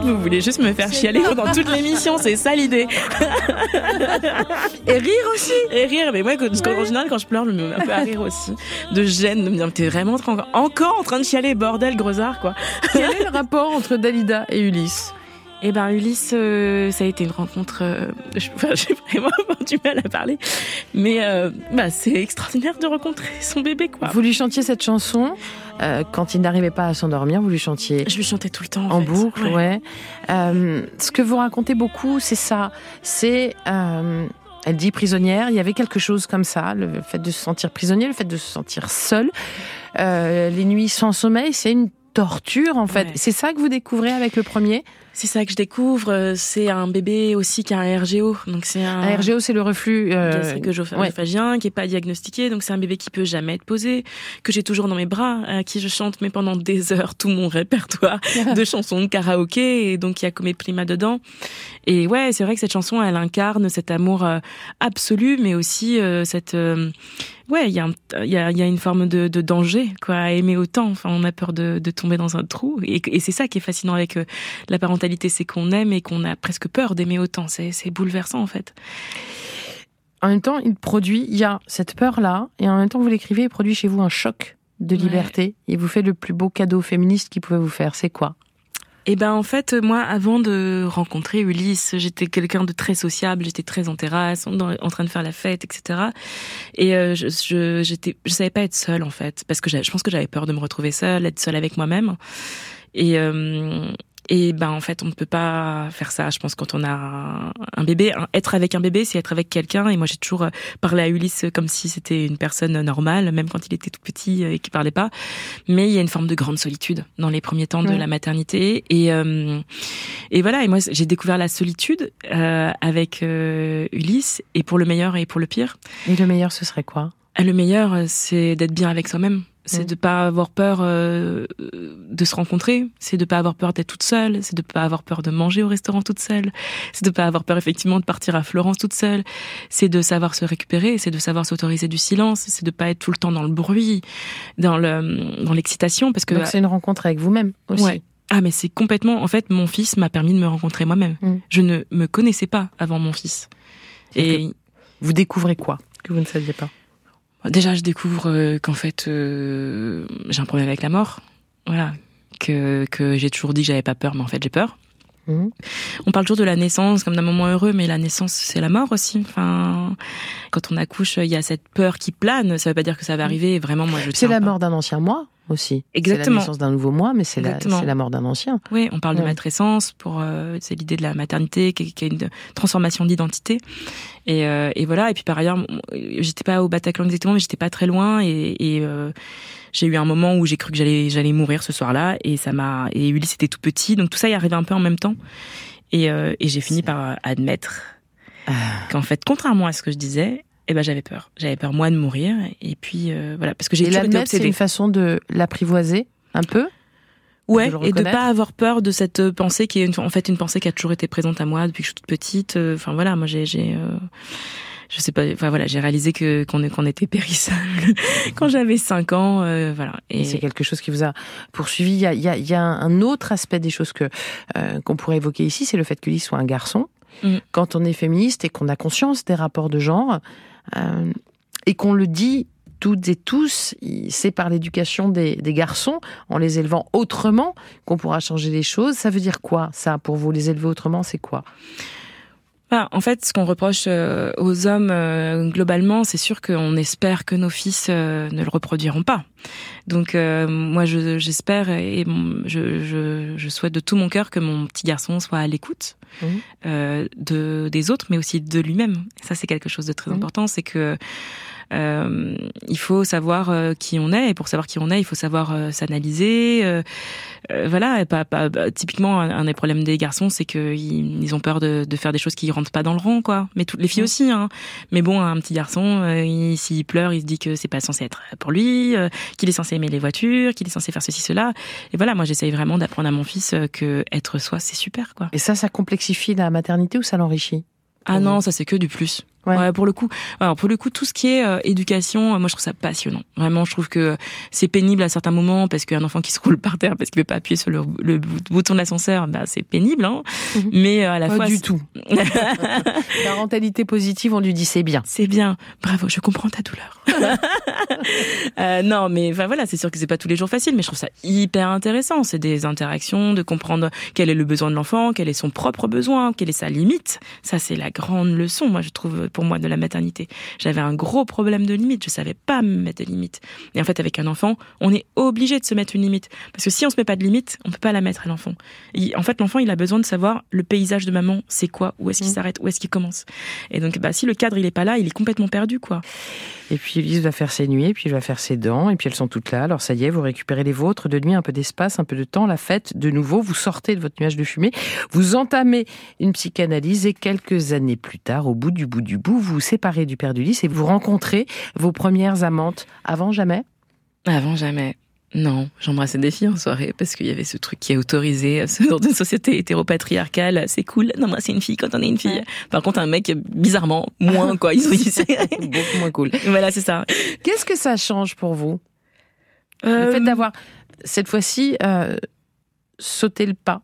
Fait, vous voulez juste me faire chialer pendant toute l'émission, c'est ça l'idée. Et rire aussi Et rire, mais moi, quand- général, je pleure, je me mets un peu à rire aussi. De gêne, de me dire, t'es vraiment encore, encore en train de chialer, bordel, grosard, quoi. Quel est le rapport entre Dalida et Ulysse? Eh ben Ulysse, euh, ça a été une rencontre. euh, enfin, j'ai vraiment du mal à parler, mais euh, bah, c'est extraordinaire de rencontrer son bébé, quoi. Vous lui chantiez cette chanson euh, quand il n'arrivait pas à s'endormir, vous lui chantiez Je lui chantais tout le temps. En, en fait. boucle, ouais. Euh, ce que vous racontez beaucoup, c'est ça. C'est, euh, elle dit prisonnière. Il y avait quelque chose comme ça, le fait de se sentir prisonnier, le fait de se sentir seul. Euh, les nuits sans sommeil, c'est une torture en fait. Ouais. C'est ça que vous découvrez avec le premier? C'est ça que je découvre. euh, C'est un bébé aussi qui a un RGO, donc c'est un. Un RGO, c'est le reflux. euh, gastrique-œsophagien qui est pas diagnostiqué, donc c'est un bébé qui peut jamais être posé, que j'ai toujours dans mes bras, à qui je chante mais pendant des heures tout mon répertoire de chansons de karaoké, et donc il y a comme prima dedans. Et ouais, c'est vrai que cette chanson, elle incarne cet amour euh, absolu, mais aussi euh, cette euh, ouais, il y a un- il y a, il y a une forme de, de danger quoi, à aimer autant. Enfin, on a peur de, de tomber dans un trou, et, et c'est ça qui est fascinant avec la parentalité, c'est qu'on aime et qu'on a presque peur d'aimer autant. C'est c'est bouleversant en fait. En même temps, il produit, il y a cette peur-là, et en même temps, vous l'écrivez, il produit chez vous un choc de Ouais. liberté. Il vous fait le plus beau cadeau féministe qu'il pouvait vous faire. C'est quoi? Eh ben en fait moi avant de rencontrer Ulysse j'étais quelqu'un de très sociable j'étais très en terrasse en, train de faire la fête etc et euh, je, je j'étais je savais pas être seule en fait parce que je pense que j'avais peur de me retrouver seule être seule avec moi-même et euh, et ben en fait on ne peut pas faire ça. Je pense quand on a un, bébé être avec un bébé c'est être avec quelqu'un. Et moi j'ai toujours euh, parlé à Ulysse comme si c'était une personne normale même quand il était tout petit euh, et qu'il parlait pas. Mais il y a une forme de grande solitude dans les premiers temps de Ouais. la maternité. Et euh, et voilà. Et moi j'ai découvert la solitude euh, avec euh, Ulysse. Et pour le meilleur et pour le pire. Et le meilleur, ce serait quoi? Le meilleur c'est d'être bien avec soi-même c'est Mm. de pas avoir peur euh, de se rencontrer c'est de pas avoir peur d'être toute seule c'est de pas avoir peur de manger au restaurant toute seule c'est de pas avoir peur effectivement de partir à Florence toute seule c'est de savoir se récupérer c'est de savoir s'autoriser du silence c'est de pas être tout le temps dans le bruit dans le dans l'excitation parce que Donc c'est une rencontre avec vous-même aussi. Ouais. Ah mais c'est complètement. En fait, mon fils m'a permis de me rencontrer moi-même. Mm. Je ne me connaissais pas avant mon fils. Et Vous découvrez quoi que vous ne saviez pas? Déjà, je découvre euh, qu'en fait, euh, j'ai un problème avec la mort. Voilà. Que, que j'ai toujours dit que j'avais pas peur, mais en fait, j'ai peur. Mhm. On parle toujours de la naissance comme d'un moment heureux, mais la naissance, c'est la mort aussi. Enfin, quand on accouche, il y a cette peur qui plane. Ça veut pas dire que ça va arriver. Vraiment, moi, je C'est la mort d'un ancien moi aussi. C'est Exactement. la naissance d'un nouveau moi, mais c'est la, c'est mort d'un ancien. Oui, on parle de Ouais. matrescence pour euh, c'est l'idée de la maternité qui, qui est une transformation d'identité et, euh, et voilà et puis par ailleurs m- j'étais pas au Bataclan exactement mais j'étais pas très loin et, et euh, j'ai eu un moment où j'ai cru que j'allais j'allais mourir ce soir-là et ça m'a et Ulysse était tout petit donc tout ça est arrivé un peu en même temps et, euh, et j'ai fini par admettre qu'en fait contrairement à ce que je disais eh ben j'avais peur j'avais peur moi de mourir et puis euh, voilà parce que j'ai toujours été l'admettre, c'est obsédée une façon de l'apprivoiser un peu? Ouais, de et de pas avoir peur de cette euh, pensée qui est une, en fait une pensée qui a toujours été présente à moi depuis que je suis toute petite. Euh, Enfin voilà, moi j'ai, j'ai, euh, je sais pas, enfin voilà, j'ai réalisé que qu'on qu'on était périssable quand j'avais 5 ans, euh, voilà. Et Et c'est quelque chose qui vous a poursuivi. Il y a, il y a, il y a un autre aspect des choses que euh, qu'on pourrait évoquer ici, c'est le fait que Lily soit un garçon. Mm. Quand on est féministe et qu'on a conscience des rapports de genre euh, et qu'on le dit toutes et tous, c'est par l'éducation des, des, garçons, en les élevant autrement, qu'on pourra changer les choses. Ça veut dire quoi, ça, pour vous Les élever autrement, c'est quoi? Ah, en fait, ce qu'on reproche euh, aux hommes euh, globalement, c'est sûr qu'on espère que nos fils euh, ne le reproduiront pas. Donc moi, j'espère et je, je, je, souhaite de tout mon cœur que mon petit garçon soit à l'écoute mmh. de des autres, mais aussi de lui-même. Ça, c'est quelque chose de très mmh. important. C'est que euh, il faut savoir euh, qui on est et pour savoir qui on est, il faut savoir euh, s'analyser. Euh, voilà, et pas, pas bah, typiquement un, des problèmes des garçons, c'est qu'ils ils ont peur de, de, faire des choses qui rentrent pas dans le rang, quoi. Mais toutes les filles aussi. Hein. Mais bon, un petit garçon, s'il pleure, il se dit que c'est pas censé être pour lui, qu'il est censé aimer les voitures, qu'il est censé faire ceci, cela. Et voilà, moi j'essaye vraiment d'apprendre à mon fils que être soi, c'est super, quoi. Et ça, ça complexifie la maternité ou ça l'enrichit? Ah non, ça c'est que du plus. Ouais. pour le coup, alors pour le coup, tout ce qui est euh, éducation, euh, moi je trouve ça passionnant. Vraiment, je trouve que c'est pénible à certains moments parce qu'un enfant qui se roule par terre parce qu'il veut pas appuyer sur le, le bouton de l'ascenseur, bah c'est pénible. Hein mhm. Mais euh, à la pas fois, du tout. la rentalité positive, on lui dit c'est bien. C'est bien. Bravo, je comprends ta douleur. euh, non, mais enfin voilà, c'est sûr que c'est pas tous les jours facile, mais je trouve ça hyper intéressant. C'est des interactions, de comprendre quel est le besoin de l'enfant, quel est son propre besoin, quelle est sa limite. Ça, c'est la grande leçon, moi je trouve pour moi de la maternité. J'avais un gros problème de limite, je savais pas me mettre de limite. Et en fait, avec un enfant, on est obligé de se mettre une limite parce que si on se met pas de limite, on peut pas la mettre à l'enfant. En fait, l'enfant, il a besoin de savoir le paysage de maman, c'est quoi, où est-ce qu'il mmh. s'arrête, où est-ce qu'il commence. Et donc, bah, si le cadre il est pas là, il est complètement perdu, quoi. Et puis Elise va faire ses nuits, puis elle va faire ses dents, et puis elles sont toutes là. Alors ça y est, vous récupérez les vôtres, de nuit un peu d'espace, un peu de temps, la fête de nouveau, vous sortez de votre nuage de fumée, vous entamez une psychanalyse et quelques années plus tard, au bout du bout du bout, vous vous séparez du père d'Ulysse et vous rencontrez vos premières amantes. Avant jamais? Avant jamais. Non, j'embrassais des filles en soirée parce qu'il y avait ce truc qui est autorisé dans une société hétéropatriarcale. C'est cool d'embrasser une fille quand on est une fille. Par contre, un mec, bizarrement, moins quoi. Ils sont beaucoup moins cool. Voilà, c'est ça. Qu'est-ce que ça change pour vous? Le fait euh, d'avoir cette fois-ci euh, sauté le pas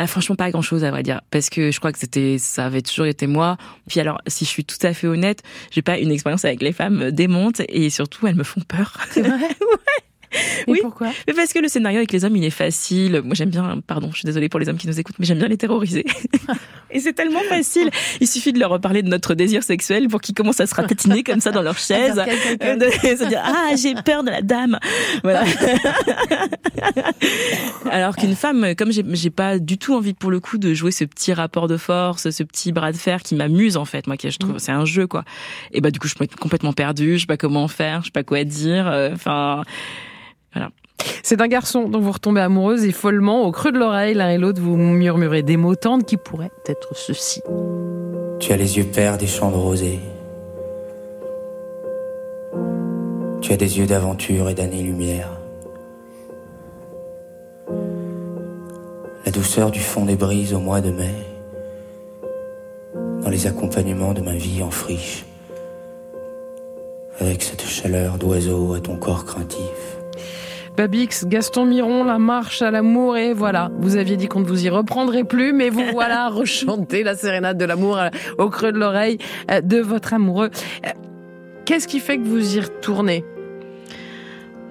bah, franchement pas grand chose à vrai dire. Parce que je crois que c'était ça avait toujours été moi. Puis alors si je suis tout à fait honnête j'ai pas une expérience avec les femmes démonte et surtout elles me font peur. C'est vrai? Ouais oui. pourquoi Mais parce que le scénario avec les hommes, il est facile. Moi, j'aime bien, pardon, je suis désolée pour les hommes qui nous écoutent, mais j'aime bien les terroriser. et c'est tellement facile. Il suffit de leur reparler de notre désir sexuel pour qu'ils commencent à se ratatiner comme ça dans leur chaise. se dire, ah, j'ai peur de la dame. Voilà. Alors qu'une femme, comme j'ai pas du tout envie pour le coup de jouer ce petit rapport de force, ce petit bras de fer qui m'amuse en fait, moi qui je trouve, mm. c'est un jeu quoi. Et bah du coup, je suis complètement perdue, je sais pas comment faire, je sais pas quoi dire. Euh, enfin. Voilà. C'est un garçon dont vous retombez amoureuse et follement, au creux de l'oreille, l'un et l'autre, vous murmurez des mots tendres qui pourraient être ceux-ci. Tu as les yeux pères des champs de rosée. Tu as des yeux d'aventure et d'années-lumière. La douceur du fond des brises au mois de mai, dans les accompagnements de ma vie en friche, avec cette chaleur d'oiseau à ton corps craintif. Babix, Gaston Miron, la marche à l'amour et voilà. Vous aviez dit qu'on ne vous y reprendrait plus, mais vous voilà rechanter la sérénade de l'amour euh, au creux de l'oreille euh, de votre amoureux. Euh, qu'est-ce qui fait que vous y retournez?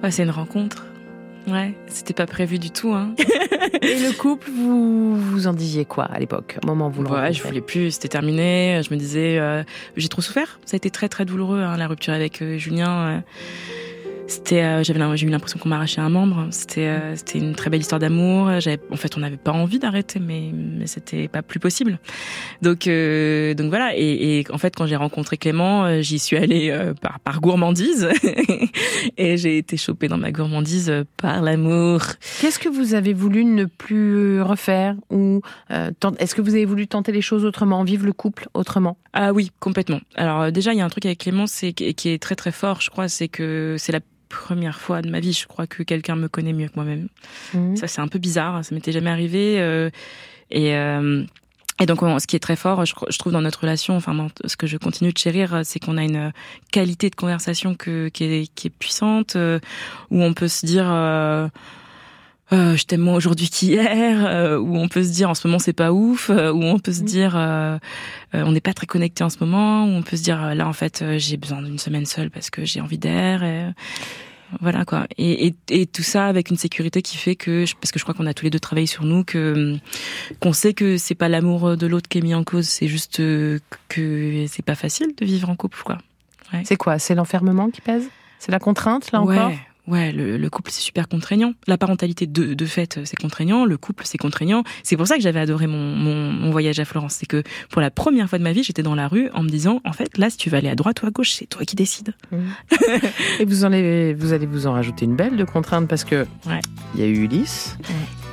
C'est une rencontre. Ouais, c'était pas prévu du tout. Hein. Et le couple, vous vous en disiez quoi à l'époque, au moment où vous le Ouais, je voulais plus, c'était terminé. Je me disais, j'ai trop souffert. Ça a été très très douloureux hein, la rupture avec Julien. C'était, euh, j'avais, j'ai eu l'impression qu'on m'arrachait un membre. C'était, euh, c'était une très belle histoire d'amour. J'avais, en fait, on n'avait pas envie d'arrêter, mais, mais c'était pas plus possible. Donc, euh, donc voilà. Et, et, en fait, quand j'ai rencontré Clément, j'y suis allée par, par gourmandise, et j'ai été chopée dans ma gourmandise par l'amour. Qu'est-ce que vous avez voulu ne plus refaire ou est-ce que vous avez voulu tenter les choses autrement, vivre le couple autrement? Ah oui, complètement. Alors déjà, il y a un truc avec Clément, c'est qui est très très fort, je crois, c'est que c'est la première fois de ma vie, je crois que quelqu'un me connaît mieux que moi-même. Mhm. Ça, c'est un peu bizarre. Ça m'était jamais arrivé. Euh, et euh, et donc, ce qui est très fort, je, trouve dans notre relation, enfin, ce que je continue de chérir, c'est qu'on a une qualité de conversation que, qui, est, qui est puissante, euh, où on peut se dire, euh, je t'aime moins aujourd'hui qu'hier, euh, où on peut se dire en ce moment c'est pas ouf, euh, où on peut se dire euh, euh, on n'est pas très connecté en ce moment, où on peut se dire euh, là en fait j'ai besoin d'une semaine seule parce que j'ai envie d'air. Et, voilà quoi. Et, et, et tout ça avec une sécurité qui fait que, parce que je crois qu'on a tous les deux travaillé sur nous, que qu'on sait que c'est pas l'amour de l'autre qui est mis en cause, c'est juste que c'est pas facile de vivre en couple quoi. Ouais. C'est quoi? C'est l'enfermement qui pèse? C'est la contrainte, là ouais, encore Ouais, le, le couple c'est super contraignant. La parentalité de, de fait c'est contraignant, le couple c'est contraignant. C'est pour ça que j'avais adoré mon, mon, mon voyage à Florence. C'est que pour la première fois de ma vie, j'étais dans la rue en me disant, en fait, là, si tu vas aller à droite ou à gauche, c'est toi qui décides. Et vous, en avez, vous allez vous en rajouter une belle de contrainte parce que Ouais. il y a eu Ulysse.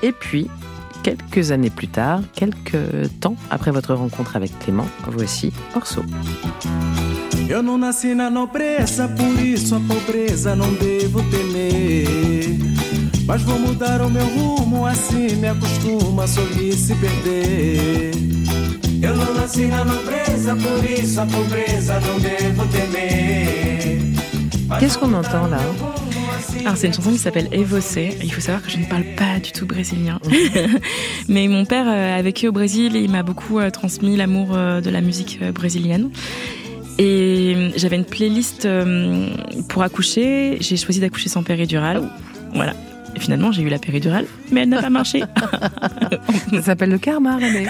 Et puis, quelques années plus tard, quelques temps après votre rencontre avec Clément, voici Orso. Eu não nasci na nobreza, por isso a pobreza não devo temer. Mas vou mudar o meu rumo, assim me acostumo a sorrir se perder. Eu não nasci na nobreza, por isso a pobreza não devo temer. Qu'est-ce qu'on entend là? Alors c'est une chanson qui s'appelle Evocé. Il faut savoir que je ne parle pas du tout brésilien. Mais mon père euh, a vécu au Brésil et il m'a beaucoup euh, transmis l'amour euh, de la musique brésilienne. Et euh, j'avais une playlist euh, pour accoucher. J'ai choisi d'accoucher sans péridurale. Voilà. Et finalement, j'ai eu la péridurale, mais elle n'a pas marché. Ça s'appelle le karma, René.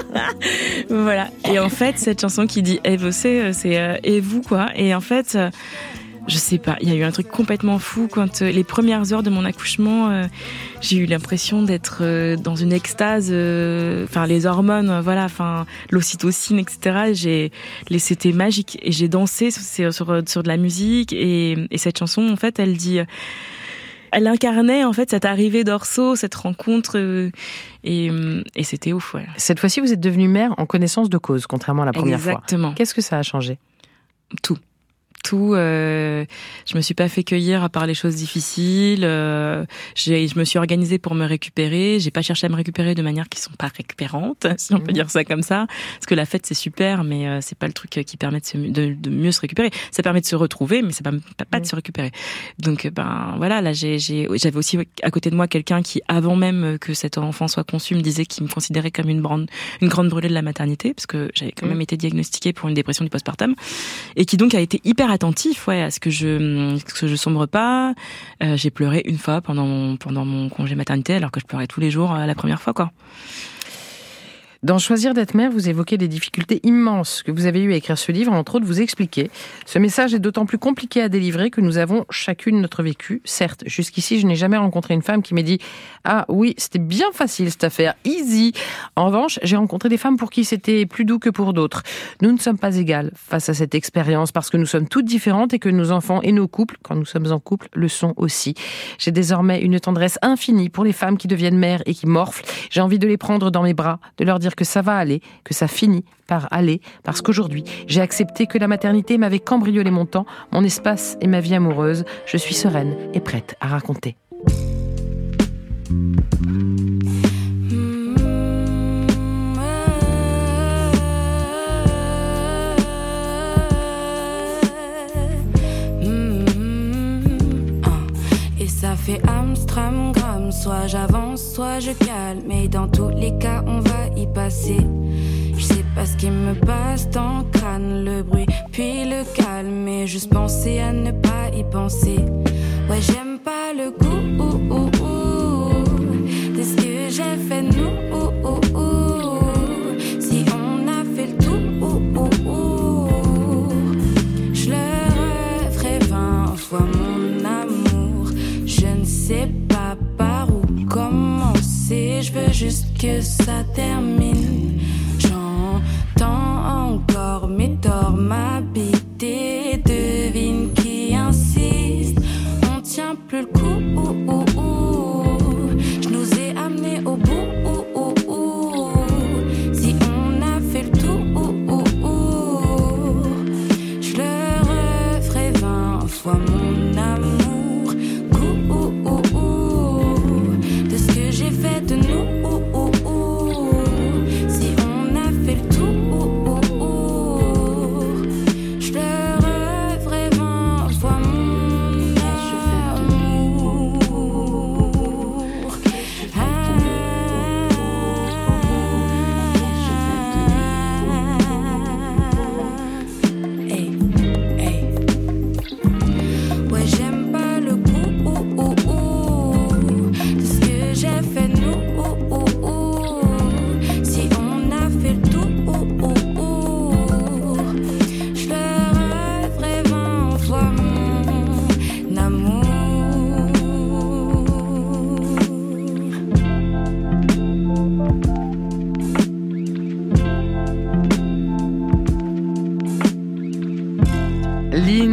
voilà. Et en fait, cette chanson qui dit Evocé, euh, c'est euh, et vous quoi. Et en fait, je sais pas, il y a eu un truc complètement fou quand euh, les premières heures de mon accouchement, euh, j'ai eu l'impression d'être euh, dans une extase. Enfin, les hormones, voilà, enfin l'ocytocine, etc. J'ai, c'était magique et j'ai dansé sur, sur sur de la musique et, et cette chanson, en fait, elle dit. elle incarnait en fait cette arrivée d'Orso, cette rencontre, euh, et, et c'était ouf, ouais. Cette fois-ci, vous êtes devenue mère en connaissance de cause, contrairement à la première fois. Exactement. Qu'est-ce que ça a changé? Tout. Tout. Euh, je me suis pas fait cueillir à part les choses difficiles. Euh, je me suis organisée pour me récupérer. J'ai pas cherché à me récupérer de manière qui sont pas récupérantes, si on peut dire ça comme ça. Parce que la fête c'est super, mais euh, c'est pas le truc qui permet de, se- de, de mieux se récupérer. Ça permet de se retrouver, mais c'est pas, pas, pas de se récupérer. Donc euh, ben voilà, là j'avais aussi à côté de moi quelqu'un qui, avant même que cet enfant soit conçu, me disait qu'il me considérait comme une grande, une grande brûlée de la maternité, parce que j'avais quand même été diagnostiquée pour une dépression du postpartum et qui donc a été hyper attentif ouais, à ce que je que je sombre pas. Euh, j'ai pleuré une fois pendant mon, pendant mon congé maternité alors que je pleurais tous les jours euh, la première fois quoi. Dans Choisir d'être mère, vous évoquez des difficultés immenses que vous avez eues à écrire ce livre, entre autres vous expliquez. Ce message est d'autant plus compliqué à délivrer que nous avons chacune notre vécu. Certes, jusqu'ici, je n'ai jamais rencontré une femme qui m'ait dit Ah oui, c'était bien facile cette affaire, easy. En revanche, j'ai rencontré des femmes pour qui c'était plus doux que pour d'autres. Nous ne sommes pas égales face à cette expérience parce que nous sommes toutes différentes et que nos enfants et nos couples, quand nous sommes en couple, le sont aussi. J'ai désormais une tendresse infinie pour les femmes qui deviennent mères et qui morflent. J'ai envie de les prendre dans mes bras, de leur dire que ça va aller, que ça finit par aller, parce qu'aujourd'hui, j'ai accepté que la maternité m'avait cambriolé mon temps, mon espace et ma vie amoureuse. Je suis sereine et prête à raconter. Et ça fait Amstram, soit j'avance, soit je calme. Mais dans tous les cas, on va y passer. Je sais pas ce qui me passe dans le crâne, le bruit, puis le calme. Mais juste penser à ne pas y penser. Ouais, j'aime que ça termine.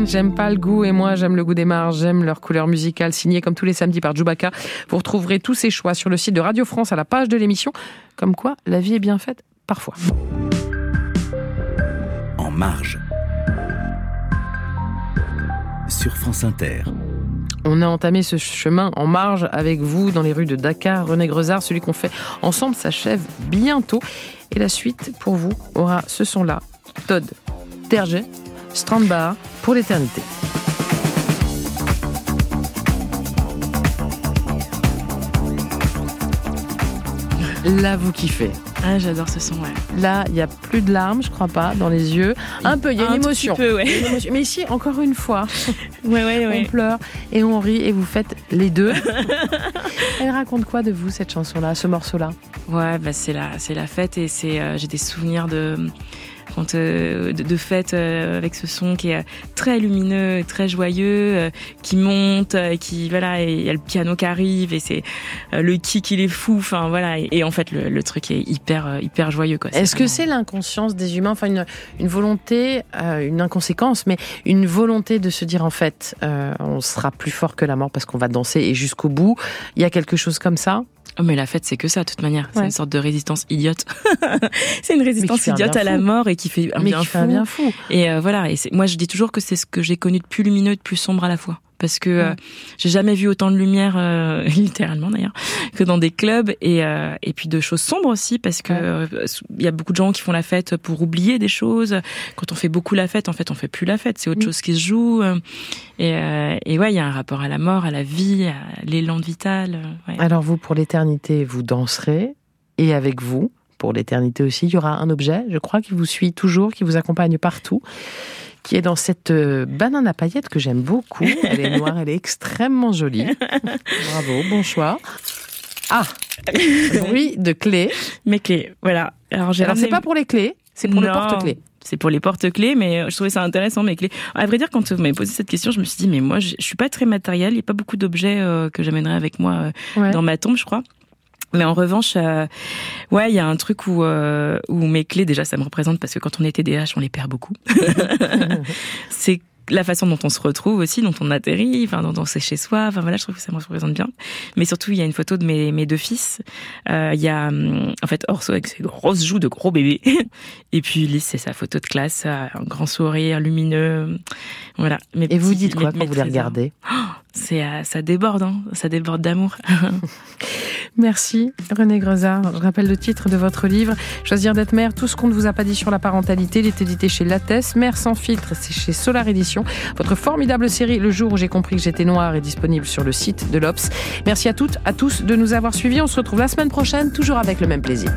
J'aime pas le goût et moi j'aime le goût des marges, j'aime leur couleur musicale signée comme tous les samedis par Djoubaka. Vous retrouverez tous ces choix sur le site de Radio France à la page de l'émission. Comme quoi, la vie est bien faite parfois. En marge. Sur France Inter. On a entamé ce chemin en marge avec vous dans les rues de Dakar. René Grezard, celui qu'on fait ensemble, s'achève bientôt. Et la suite, pour vous, aura ce son-là. Todd Terget, Strandbar, pour l'éternité. Là, vous kiffez. Ah, j'adore ce son, ouais. Là, il n'y a plus de larmes, je crois pas, dans les yeux. Un peu, il y a Un une émotion. petit peu, ouais. Une émotion. Mais ici, encore une fois, Ouais, ouais, on pleure et on rit et vous faites les deux. Elle raconte quoi de vous, cette chanson-là, ce morceau-là? Ouais, bah c'est la, la fête et c'est, euh, j'ai des souvenirs de, euh, de, de fête euh, avec ce son qui est très lumineux, très joyeux, euh, qui monte, euh, qui voilà, et il y a le piano qui arrive et c'est euh, le kick il est fou, enfin voilà, et, et en fait le, le truc est hyper, euh, hyper joyeux quoi. Est-ce que c'est l'inconscience des humains, enfin une, une volonté, euh, une inconséquence, mais une volonté de se dire en fait, euh, on sera plus fort que la mort parce qu'on va danser et jusqu'au bout. Il y a quelque chose comme ça? Oh, mais la fête, c'est que ça, de toute manière. C'est Ouais. une sorte de résistance idiote. c'est une résistance un idiote à la mort et qui fait un mais bien qui fou. fait un bien fou. Et euh, voilà. Et moi, je dis toujours que c'est ce que j'ai connu de plus lumineux et de plus sombre à la fois. Parce que euh, j'ai jamais vu autant de lumière, euh, littéralement d'ailleurs, que dans des clubs et euh, et puis de choses sombres aussi parce que euh, il y a beaucoup de gens qui font la fête pour oublier des choses. Quand on fait beaucoup la fête, en fait, on fait plus la fête. C'est autre chose qui se joue. Et, et ouais, il y a un rapport à la mort, à la vie, à l'élan vital. ouais. Alors vous, pour l'éternité, vous danserez et avec vous. Pour l'éternité aussi, il y aura un objet, je crois, qui vous suit toujours, qui vous accompagne partout, qui est dans cette euh, banane à paillettes que j'aime beaucoup. Elle est noire, elle est extrêmement jolie. Bravo, bon choix. Ah, bruit de clé. Mes clés, voilà. Alors j'ai Alors c'est pas pour les clés, c'est pour le Non. porte-clés. C'est pour les porte-clés, mais je trouvais ça intéressant, mes clés. À vrai dire, quand vous m'avez posé cette question, je me suis dit, mais moi, je je suis pas très matériel, il n'y a pas beaucoup d'objets euh, que j'amènerais avec moi euh, Ouais. dans ma tombe, je crois. Mais en revanche, euh, ouais, il y a un truc où, euh, où mes clés, déjà, ça me représente parce que quand on est TDAH, on les perd beaucoup. c'est la façon dont on se retrouve aussi, dont on atterrit, enfin, dont on sait chez soi. Enfin voilà, je trouve que ça me représente bien. Mais surtout, il y a une photo de mes, mes deux fils. Euh, Il y a hum, en fait Orso avec ses grosses joues de gros bébé, et puis Ulysse, c'est sa photo de classe, un grand sourire lumineux. Voilà. Mes Et vous dites quoi mes- quand mes vous les regardez? C'est euh, ça déborde, hein, ça déborde d'amour. Merci René Grezard. Je rappelle le titre de votre livre, Choisir d'être mère, tout ce qu'on ne vous a pas dit sur la parentalité. Il est édité chez Lattès. Mère sans filtre, c'est chez Solar Édition. Votre formidable série, Le jour où j'ai compris que j'étais noire, est disponible sur le site de l'Obs. Merci à toutes, à tous de nous avoir suivis. On se retrouve la semaine prochaine, toujours avec le même plaisir.